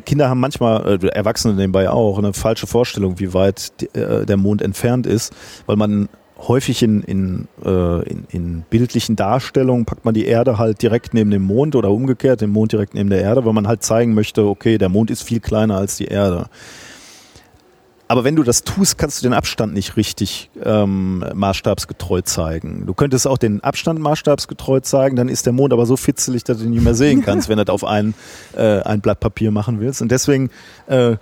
Kinder haben manchmal, äh, Erwachsene nebenbei auch, eine falsche Vorstellung, wie weit die, äh, der Mond entfernt ist, weil man häufig in, in, äh, in, in bildlichen Darstellungen packt man die Erde halt direkt neben dem Mond oder umgekehrt, den Mond direkt neben der Erde, weil man halt zeigen möchte, okay, der Mond ist viel kleiner als die Erde. Aber wenn du das tust, kannst du den Abstand nicht richtig ähm, maßstabsgetreu zeigen. Du könntest auch den Abstand maßstabsgetreu zeigen, dann ist der Mond aber so fitzelig, dass du ihn nicht mehr sehen *laughs* kannst, wenn du das auf ein, äh, ein Blatt Papier machen willst. Und deswegen äh,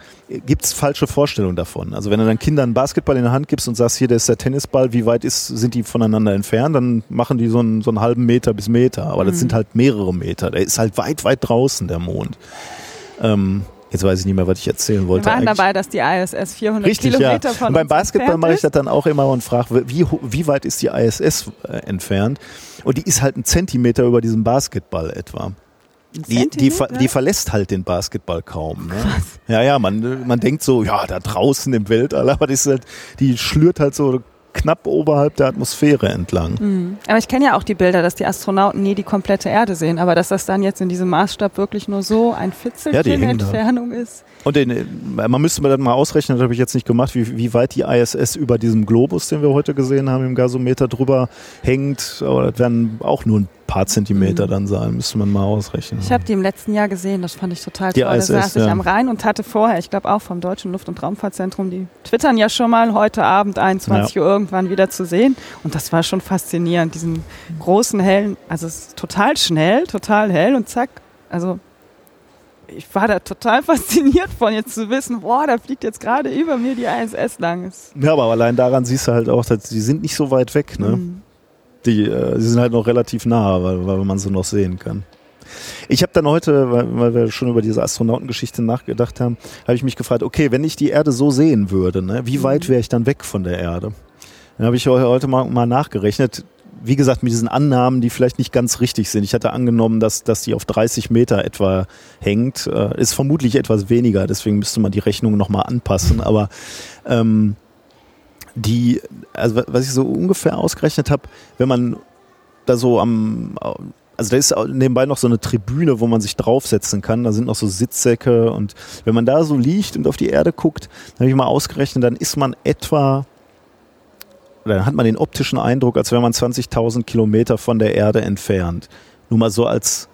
gibt es falsche Vorstellungen davon. Also wenn du dann Kindern einen Basketball in der Hand gibst und sagst, hier, der ist der Tennisball, wie weit ist, sind die voneinander entfernt, dann machen die so einen, so einen halben Meter bis Meter. Aber das mhm. sind halt mehrere Meter. Der ist halt weit, weit draußen, der Mond. Ähm, Jetzt weiß ich nicht mehr, was ich erzählen wollte. Wir waren eigentlich. dabei, dass die ISS 400 Richtig, Kilometer ja. von und beim Basketball mache ich das dann auch immer und frage, wie, wie weit ist die ISS äh, entfernt? Und die ist halt ein Zentimeter über diesem Basketball etwa. Die, die, die, verlässt halt den Basketball kaum. Ne? Ja, ja, man, man denkt so, ja, da draußen im Weltall, *laughs* aber die, ist halt, die schlürt halt so knapp oberhalb der Atmosphäre entlang. Mhm. Aber ich kenne ja auch die Bilder, dass die Astronauten nie die komplette Erde sehen, aber dass das dann jetzt in diesem Maßstab wirklich nur so ein Fitzelchen ja, Entfernung da. ist. Und den, man müsste mir dann mal ausrechnen, das habe ich jetzt nicht gemacht, wie, wie weit die ISS über diesem Globus, den wir heute gesehen haben, im Gasometer drüber hängt. Aber das werden auch nur ein paar Zentimeter mhm. dann sein, müsste man mal ausrechnen. Ich habe die im letzten Jahr gesehen, das fand ich total die toll. ISS, da saß ja. ich am Rhein und hatte vorher, ich glaube auch vom Deutschen Luft- und Raumfahrtzentrum, die twittern ja schon mal heute Abend 21 ja. Uhr irgendwann wieder zu sehen. Und das war schon faszinierend, diesen großen, hellen, also es ist total schnell, total hell und zack, also ich war da total *laughs* fasziniert von jetzt zu wissen, boah, da fliegt jetzt gerade über mir die ISS lang. Ja, aber allein daran siehst du halt auch, dass die sind nicht so weit weg, ne? Mhm. Die, äh, die sind halt noch relativ nah, weil, weil man sie noch sehen kann. Ich habe dann heute, weil, weil, wir schon über diese Astronautengeschichte nachgedacht haben, habe ich mich gefragt, okay, wenn ich die Erde so sehen würde, ne, wie mhm. weit wäre ich dann weg von der Erde? Dann habe ich heute mal, mal nachgerechnet wie gesagt, mit diesen Annahmen, die vielleicht nicht ganz richtig sind. Ich hatte angenommen, dass, dass die auf 30 Meter etwa hängt. Äh, ist vermutlich etwas weniger, deswegen müsste man die Rechnung nochmal anpassen. Aber ähm, die, also was ich so ungefähr ausgerechnet habe, wenn man da so am, also da ist nebenbei noch so eine Tribüne, wo man sich draufsetzen kann. Da sind noch so Sitzsäcke und wenn man da so liegt und auf die Erde guckt, habe ich mal ausgerechnet, dann ist man etwa dann hat man den optischen Eindruck, als wäre man 20.000 Kilometer von der Erde entfernt. Nur mal so als,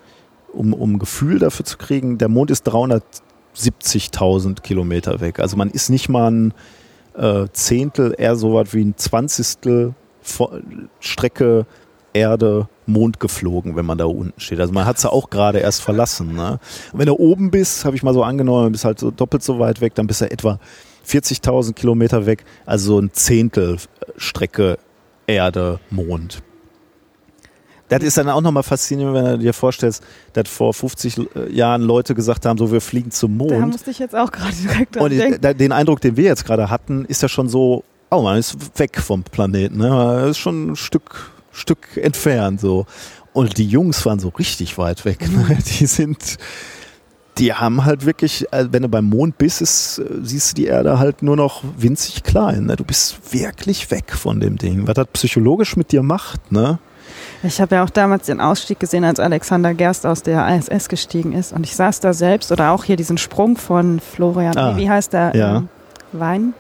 um, um Gefühl dafür zu kriegen, der Mond ist 370.000 Kilometer weg. Also man ist nicht mal ein äh, Zehntel, eher so was wie ein Zwanzigstel Strecke Erde, Mond geflogen, wenn man da unten steht. Also man hat es ja auch gerade erst verlassen. Ne? Und wenn du oben bist, habe ich mal so angenommen, bist halt so doppelt so weit weg, dann bist du etwa 40.000 Kilometer weg, also ein Zehntel Strecke Erde, Mond. Das ist dann auch nochmal faszinierend, wenn du dir vorstellst, dass vor 50 äh, Jahren Leute gesagt haben, so wir fliegen zum Mond. Da musste ich jetzt auch gerade direkt dran Und denken. den Eindruck, den wir jetzt gerade hatten, ist ja schon so, oh man ist weg vom Planeten. Ne? Das ist schon ein Stück, Stück entfernt so. Und die Jungs waren so richtig weit weg. Ne? Mhm. Die sind, die haben halt wirklich, äh, wenn du beim Mond bist, ist, äh, siehst du die Erde halt nur noch winzig klein. Ne? Du bist wirklich weg von dem Ding. Was das psychologisch mit dir macht, ne? Ich habe ja auch damals den Ausstieg gesehen, als Alexander Gerst aus der ISS gestiegen ist. Und ich saß da selbst oder auch hier diesen Sprung von Florian, ah, wie heißt der? Ja. Ähm, Wein?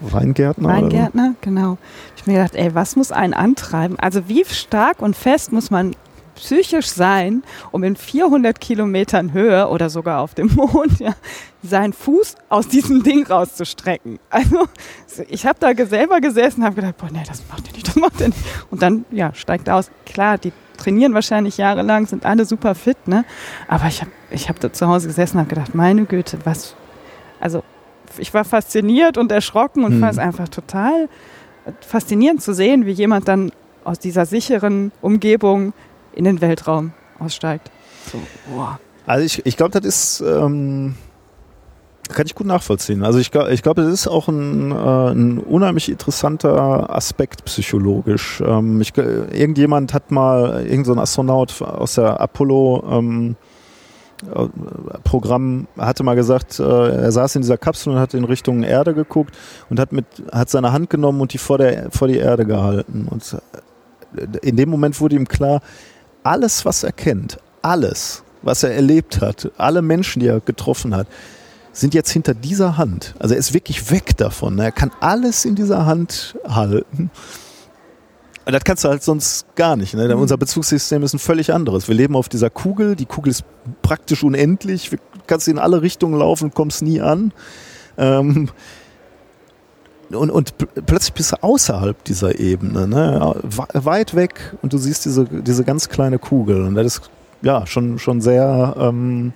Weingärtner? Weingärtner, genau. Ich habe mir gedacht, ey, was muss einen antreiben? Also wie stark und fest muss man psychisch sein, um in 400 Kilometern Höhe oder sogar auf dem *laughs* Mond ja, seinen Fuß aus diesem Ding rauszustrecken. Also ich habe da selber gesessen und habe gedacht, boah, nee, das macht er nicht, das macht er nicht. Und dann, ja, steigt aus. Klar, die trainieren wahrscheinlich jahrelang, sind alle super fit, ne? Aber ich habe ich hab da zu Hause gesessen und habe gedacht, meine Güte, was, also ich war fasziniert und erschrocken und hm. fand es einfach total faszinierend zu sehen, wie jemand dann aus dieser sicheren Umgebung in den Weltraum aussteigt. So, wow. Also ich, ich glaube, das ist, ähm, kann ich gut nachvollziehen. Also ich, ich glaube, das ist auch ein, äh, ein unheimlich interessanter Aspekt psychologisch. Ähm, ich, irgendjemand hat mal, irgendein so Astronaut aus der Apollo ähm, äh, Programm hatte mal gesagt, äh, er saß in dieser Kapsel und hat in Richtung Erde geguckt und hat mit hat seine Hand genommen und die vor der vor die Erde gehalten und äh, in dem Moment wurde ihm klar, alles, was er kennt, alles, was er erlebt hat, alle Menschen, die er getroffen hat, sind jetzt hinter dieser Hand. Also er ist wirklich weg davon. Er kann alles in dieser Hand halten. Und das kannst du halt sonst gar nicht. Ne? Mhm. Unser Bezugssystem ist ein völlig anderes. Wir leben auf dieser Kugel. Die Kugel ist praktisch unendlich. Du kannst in alle Richtungen laufen, kommst nie an. Ähm, und, und plötzlich bist du außerhalb dieser Ebene, ne? weit weg und du siehst diese, diese ganz kleine Kugel. Und das ist ja schon, schon sehr, ähm,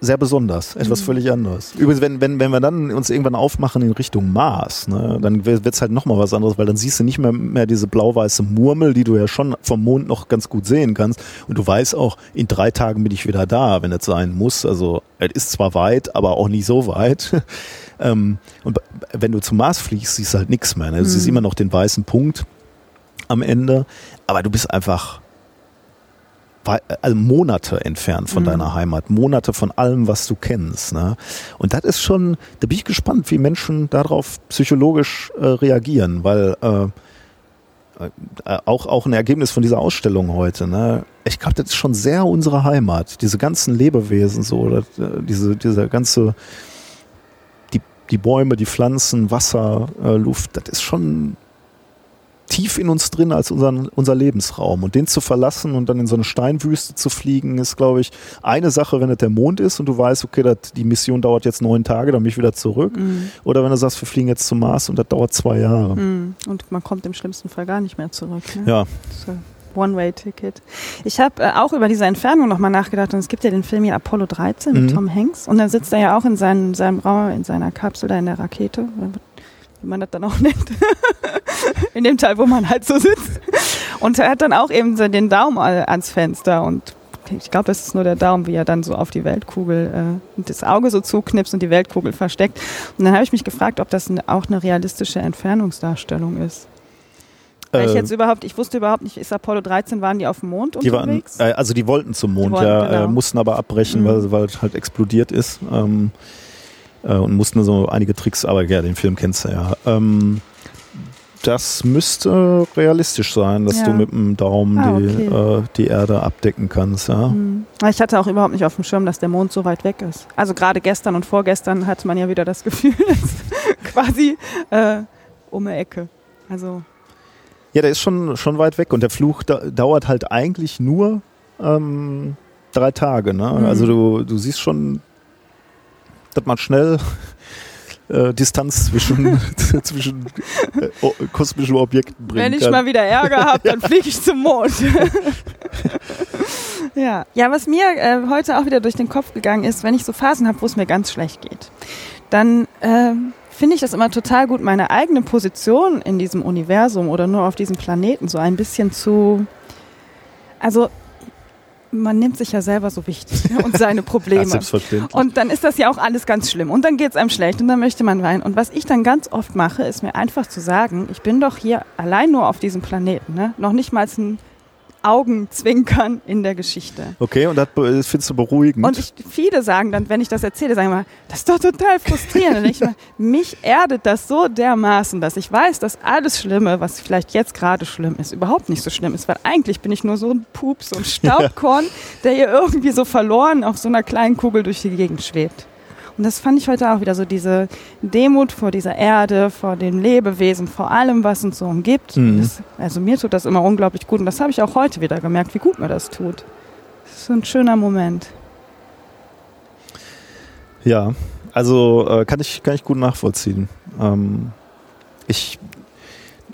sehr besonders, etwas mhm. völlig anderes. Übrigens, wenn, wenn, wenn wir dann uns irgendwann aufmachen in Richtung Mars, ne, dann wird es halt nochmal was anderes, weil dann siehst du nicht mehr, mehr diese blau-weiße Murmel, die du ja schon vom Mond noch ganz gut sehen kannst. Und du weißt auch, in drei Tagen bin ich wieder da, wenn es sein muss. Also es ist zwar weit, aber auch nicht so weit. *laughs* ähm, und wenn du zum Mars fliegst, siehst du halt nichts mehr. Ne? Du mhm. siehst immer noch den weißen Punkt am Ende, aber du bist einfach also Monate entfernt von mhm. deiner Heimat, Monate von allem, was du kennst. Ne? Und das ist schon, da bin ich gespannt, wie Menschen darauf psychologisch äh, reagieren, weil äh, äh, auch, auch ein Ergebnis von dieser Ausstellung heute. Ne? Ich glaube, das ist schon sehr unsere Heimat. Diese ganzen Lebewesen, so, das, äh, diese, diese ganze, die, die Bäume, die Pflanzen, Wasser, äh, Luft, das ist schon tief in uns drin als unseren, unser Lebensraum. Und den zu verlassen und dann in so eine Steinwüste zu fliegen, ist, glaube ich, eine Sache, wenn es der Mond ist und du weißt, okay, dat, die Mission dauert jetzt neun Tage, dann bin ich wieder zurück. Mhm. Oder wenn du sagst, wir fliegen jetzt zum Mars und das dauert zwei Jahre. Mhm. Und man kommt im schlimmsten Fall gar nicht mehr zurück. Ne? Ja. So. One-Way-Ticket. Ich habe äh, auch über diese Entfernung nochmal nachgedacht und es gibt ja den Film hier Apollo 13 mit mhm. Tom Hanks und da sitzt er ja auch in seinem, seinem Raum, in seiner Kapsel da in der Rakete wie man das dann auch *laughs* nennt, in dem Teil, wo man halt so sitzt. Und er hat dann auch eben so den Daumen ans Fenster und ich glaube, das ist nur der Daumen, wie er dann so auf die Weltkugel äh, das Auge so zuknipst und die Weltkugel versteckt. Und dann habe ich mich gefragt, ob das auch eine realistische Entfernungsdarstellung ist. Weil ich äh, jetzt überhaupt, ich wusste überhaupt nicht, ist Apollo 13, waren die auf dem Mond die unterwegs? Waren, äh, also die wollten zum Mond, wollten, ja, genau. äh, mussten aber abbrechen, mhm. weil, weil es halt explodiert ist. Ähm, äh, und mussten so einige Tricks, aber ja, den Film kennst du ja. Ähm, das müsste realistisch sein, dass ja. du mit dem Daumen ah, okay. die, äh, die Erde abdecken kannst. Ja. Mhm. Ich hatte auch überhaupt nicht auf dem Schirm, dass der Mond so weit weg ist. Also gerade gestern und vorgestern hatte man ja wieder das Gefühl, *laughs* quasi äh, um eine Ecke. Also Ja, der ist schon, schon weit weg und der Fluch da, dauert halt eigentlich nur ähm, drei Tage. Ne? Mhm. Also du, du siehst schon, dass man schnell *laughs* äh, Distanz zwischen, *laughs* zwischen äh, o- kosmischen Objekten bringen Wenn ich kann. mal wieder Ärger habe, *laughs* dann fliege ich zum Mond. ja. ja, was mir äh, heute auch wieder durch den Kopf gegangen ist, wenn ich so Phasen habe, wo es mir ganz schlecht geht, dann ähm, finde ich das immer total gut, meine eigene Position in diesem Universum oder nur auf diesem Planeten so ein bisschen zu. Also, man nimmt sich ja selber so wichtig ne, und seine *laughs* ja, Probleme. selbstverständlich. Und dann ist das ja auch alles ganz schlimm. Und dann geht es einem schlecht und dann möchte man weinen. Und was ich dann ganz oft mache, ist mir einfach zu sagen, ich bin doch hier allein nur auf diesem Planeten. Ne? Noch nicht mal ein Augenzwinkern in der Geschichte. Okay, und das, das findest du beruhigend. Und ich, viele sagen dann, wenn ich das erzähle, sagen immer, das ist doch total frustrierend. Und ich, mich erdet das so dermaßen, dass ich weiß, dass alles Schlimme, was vielleicht jetzt gerade schlimm ist, überhaupt nicht so schlimm ist. Weil eigentlich bin ich nur so ein Pups, so ein *laughs* Staubkorn, der hier irgendwie so verloren auf so einer kleinen Kugel durch die Gegend schwebt. Und das fand ich heute auch wieder so, diese Demut vor dieser Erde, vor den Lebewesen, vor allem, was uns so umgibt. Mhm. Das, also mir tut das immer unglaublich gut und das habe ich auch heute wieder gemerkt, wie gut mir das tut. Das ist so ein schöner Moment. Ja, also äh, kann, ich, kann ich gut nachvollziehen. Ähm, ich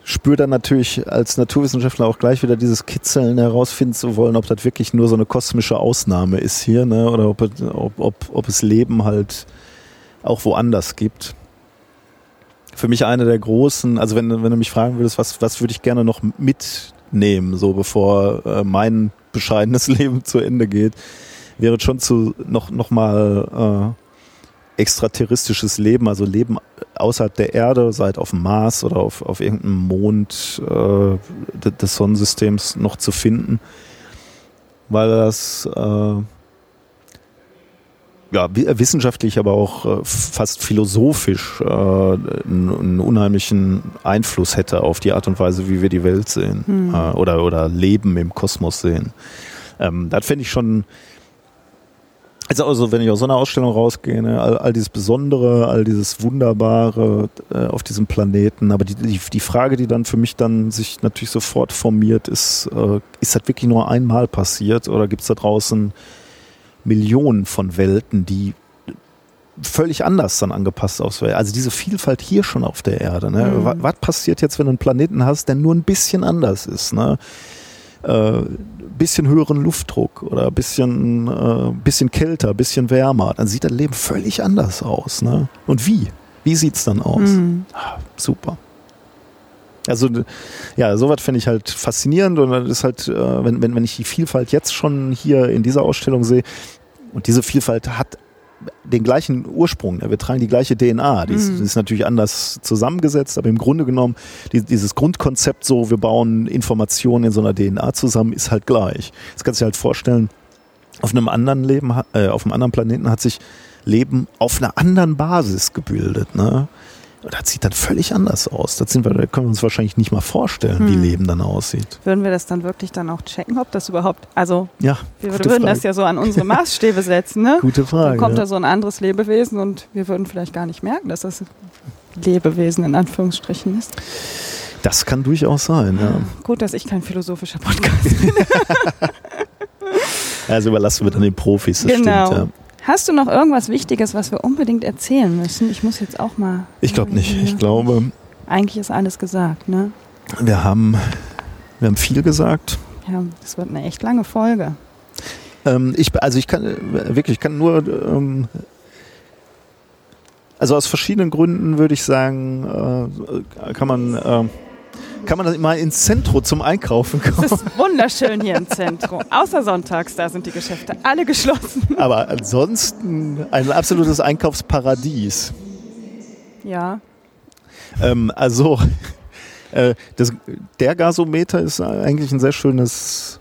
spüre dann natürlich als Naturwissenschaftler auch gleich wieder dieses Kitzeln herausfinden zu wollen, ob das wirklich nur so eine kosmische Ausnahme ist hier, ne? oder ob, ob, ob, ob es Leben halt auch woanders gibt. Für mich eine der großen, also wenn, wenn du mich fragen würdest, was, was würde ich gerne noch mitnehmen, so bevor äh, mein bescheidenes *laughs* Leben zu Ende geht, wäre schon zu noch, noch mal äh, extraterrestrisches Leben, also Leben außerhalb der Erde, sei es auf dem Mars oder auf, auf irgendeinem Mond äh, de- des Sonnensystems noch zu finden, weil das äh, ja, wi- wissenschaftlich, aber auch äh, fast philosophisch äh, einen, einen unheimlichen Einfluss hätte auf die Art und Weise, wie wir die Welt sehen Hm. äh, oder, oder Leben im Kosmos sehen. Ähm, das finde ich schon, also, also wenn ich aus so einer Ausstellung rausgehe, ne, all, all dieses Besondere, all dieses Wunderbare äh, auf diesem Planeten, aber die, die, die Frage, die dann für mich dann sich natürlich sofort formiert, ist, äh, ist das wirklich nur einmal passiert oder gibt es da draußen Millionen von Welten, die völlig anders dann angepasst aussehen. Also diese Vielfalt hier schon auf der Erde. Ne? Mhm. Was, was passiert jetzt, wenn du einen Planeten hast, der nur ein bisschen anders ist? Ne? Äh, bisschen höheren Luftdruck oder bisschen, äh, bisschen kälter, bisschen wärmer, dann sieht das Leben völlig anders aus. Ne? Und wie? Wie sieht's dann aus? Mhm. Ah, super. Also ja, sowas finde ich halt faszinierend und das ist halt, äh, wenn, wenn, wenn ich die Vielfalt jetzt schon hier in dieser Ausstellung sehe und diese Vielfalt hat den gleichen Ursprung, ne? wir tragen die gleiche DNA, die, ist, Mhm. die ist natürlich anders zusammengesetzt, aber im Grunde genommen die, dieses Grundkonzept so, wir bauen Informationen in so einer DNA zusammen, ist halt gleich. Das kannst du dir halt vorstellen, auf einem anderen Leben, äh, auf einem anderen Planeten hat sich Leben auf einer anderen Basis gebildet, ne? Das sieht dann völlig anders aus. Das, sind wir, das können wir uns wahrscheinlich nicht mal vorstellen, wie Hm. Leben dann aussieht. Würden wir das dann wirklich dann auch checken, ob das überhaupt, also Ja, wir würden Frage. das ja so an unsere *laughs* Maßstäbe setzen, ne? Gute Frage. Dann kommt ja. da so ein anderes Lebewesen und wir würden vielleicht gar nicht merken, dass das Lebewesen in Anführungsstrichen ist. Das kann durchaus sein, ja. Gut, dass ich kein philosophischer Podcast bin. *laughs* Also überlassen wir dann den Profis, das Genau. stimmt, ja. Hast du noch irgendwas Wichtiges, was wir unbedingt erzählen müssen? Ich muss jetzt auch mal. Ich glaube nicht. Ich glaube, Eigentlich ist alles gesagt, ne? wir haben, wir haben viel gesagt. Ja, das wird eine echt lange Folge. Ähm, ich, also ich kann wirklich, ich kann nur, ähm, also aus verschiedenen Gründen würde ich sagen, äh, kann man, äh, kann man mal ins Zentrum zum Einkaufen Es kommen. ist wunderschön hier im Zentrum. Außer sonntags, da sind die Geschäfte alle geschlossen. Aber ansonsten ein absolutes Einkaufsparadies. Ja. Ähm, also äh, das, der Gasometer ist eigentlich ein sehr schönes.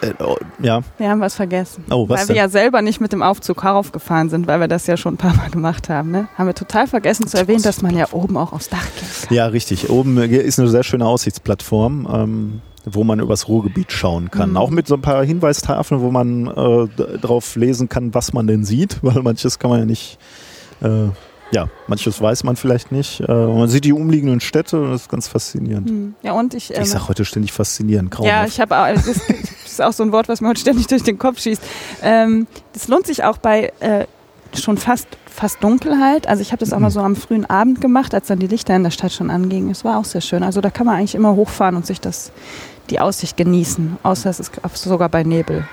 Äh, oh, ja, Wir haben was vergessen. Oh, was weil denn? wir ja selber nicht mit dem Aufzug raufgefahren sind, weil wir das ja schon ein paar Mal gemacht haben. Ne? Haben wir total vergessen zu erwähnen, dass man ja oben auch aufs Dach kann. Ja, richtig. Oben ist eine sehr schöne Aussichtsplattform, ähm, wo man übers Ruhrgebiet schauen kann. Mhm. Auch mit so ein paar Hinweistafeln, wo man äh, drauf lesen kann, was man denn sieht, *laughs* weil manches kann man ja nicht äh, ja, manches weiß man vielleicht nicht. Äh, man sieht die umliegenden Städte und das ist ganz faszinierend. Hm. Ja, und ich. Ähm, ich sage heute ständig faszinierend. Grauenhaft. Ja, ich habe *laughs* ist, auch so ein Wort, was mir heute ständig durch den Kopf schießt. Ähm, das lohnt sich auch bei äh, schon fast fast Dunkelheit. Also ich habe das auch mal so am frühen Abend gemacht, als dann die Lichter in der Stadt schon angingen. Es war auch sehr schön. Also da kann man eigentlich immer hochfahren und sich das die Aussicht genießen, außer es ist sogar bei Nebel.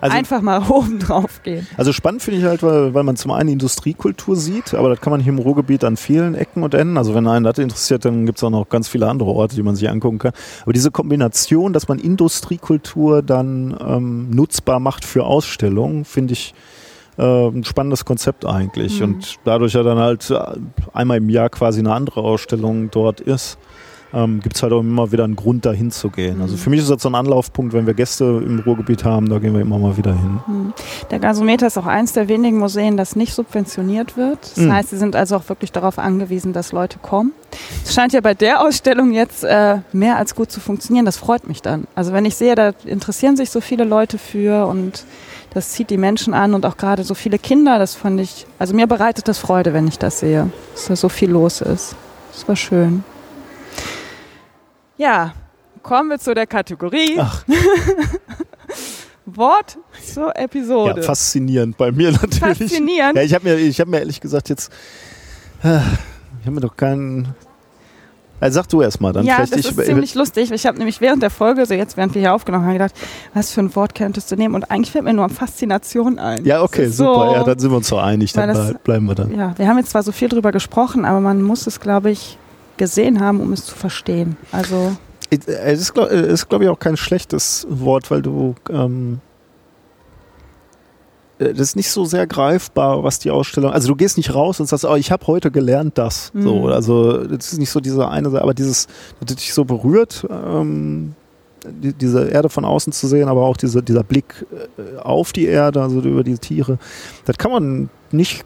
Also, Einfach mal *laughs* oben drauf gehen. Also spannend finde ich halt, weil, weil man zum einen Industriekultur sieht, aber das kann man hier im Ruhrgebiet an vielen Ecken und Enden. Also wenn einen das interessiert, dann gibt es auch noch ganz viele andere Orte, die man sich angucken kann. Aber diese Kombination, dass man Industriekultur dann ähm, nutzbar macht für Ausstellungen, finde ich äh, ein spannendes Konzept eigentlich. Mhm. Und dadurch ja dann halt einmal im Jahr quasi eine andere Ausstellung dort ist ähm, gibt es halt auch immer wieder einen Grund, dahin zu gehen. Also für mich ist das so ein Anlaufpunkt, wenn wir Gäste im Ruhrgebiet haben, da gehen wir immer mal wieder hin. Hm. Der Gasometer ist auch eins der wenigen Museen, das nicht subventioniert wird. Das mhm. heißt, sie sind also auch wirklich darauf angewiesen, dass Leute kommen. Es scheint ja bei der Ausstellung jetzt äh, mehr als gut zu funktionieren. Das freut mich dann. Also wenn ich sehe, da interessieren sich so viele Leute für und das zieht die Menschen an und auch gerade so viele Kinder, das fand ich, also mir bereitet das Freude, wenn ich das sehe, dass da so viel los ist. Das war schön. Ja, kommen wir zu der Kategorie. Ach. *laughs* Wort zur Episode. Ja, faszinierend bei mir natürlich. Faszinierend. Ja, ich habe mir, hab mir ehrlich gesagt jetzt, äh, ich habe mir doch keinen. Also sag du erst mal, dann ja, das ich. ist ziemlich lustig. Ich habe nämlich während der Folge, so jetzt während wir hier aufgenommen haben, gedacht, was für ein Wort könntest du nehmen? Und eigentlich fällt mir nur Faszination ein. Ja, okay, super. So, ja, dann sind wir uns so einig. Dann das, bleiben wir dann. Ja, wir haben jetzt zwar so viel drüber gesprochen, aber man muss es, glaube ich, gesehen haben, um es zu verstehen. Also es ist, glaube glaub ich, auch kein schlechtes Wort, weil du ähm, äh, das ist nicht so sehr greifbar, was die Ausstellung. Also du gehst nicht raus und sagst, oh, ich habe heute gelernt das. Mhm. So, also das ist nicht so diese eine, aber dieses, das dich so berührt, ähm, die, diese Erde von außen zu sehen, aber auch diese, dieser Blick äh, auf die Erde, also über die Tiere, das kann man nicht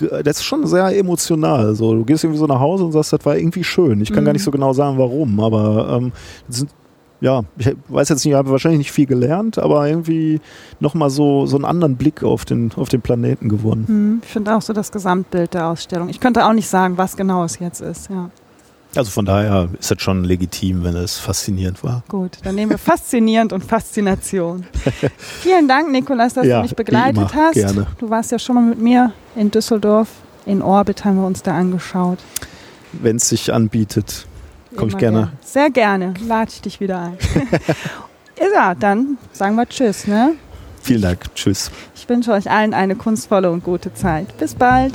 das ist schon sehr emotional. So, du gehst irgendwie so nach Hause und sagst, das war irgendwie schön. Ich kann mhm. gar nicht so genau sagen, warum, aber ähm, sind, ja, ich weiß jetzt nicht, ich habe wahrscheinlich nicht viel gelernt, aber irgendwie nochmal so, so einen anderen Blick auf den, auf den Planeten gewonnen. Mhm. Ich finde auch so das Gesamtbild der Ausstellung. Ich könnte auch nicht sagen, was genau es jetzt ist, ja. Also von daher ist es schon legitim, wenn es faszinierend war. Gut, dann nehmen wir faszinierend und Faszination. *laughs* Vielen Dank, Nikolas, dass ja, du mich begleitet immer, hast. Gerne. Du warst ja schon mal mit mir in Düsseldorf. In Orbit haben wir uns da angeschaut. Wenn es sich anbietet, komme ich gerne. gerne. Sehr gerne. Lade ich dich wieder ein. *laughs* ja, dann sagen wir Tschüss. Ne? Vielen Dank. Tschüss. Ich wünsche euch allen eine kunstvolle und gute Zeit. Bis bald.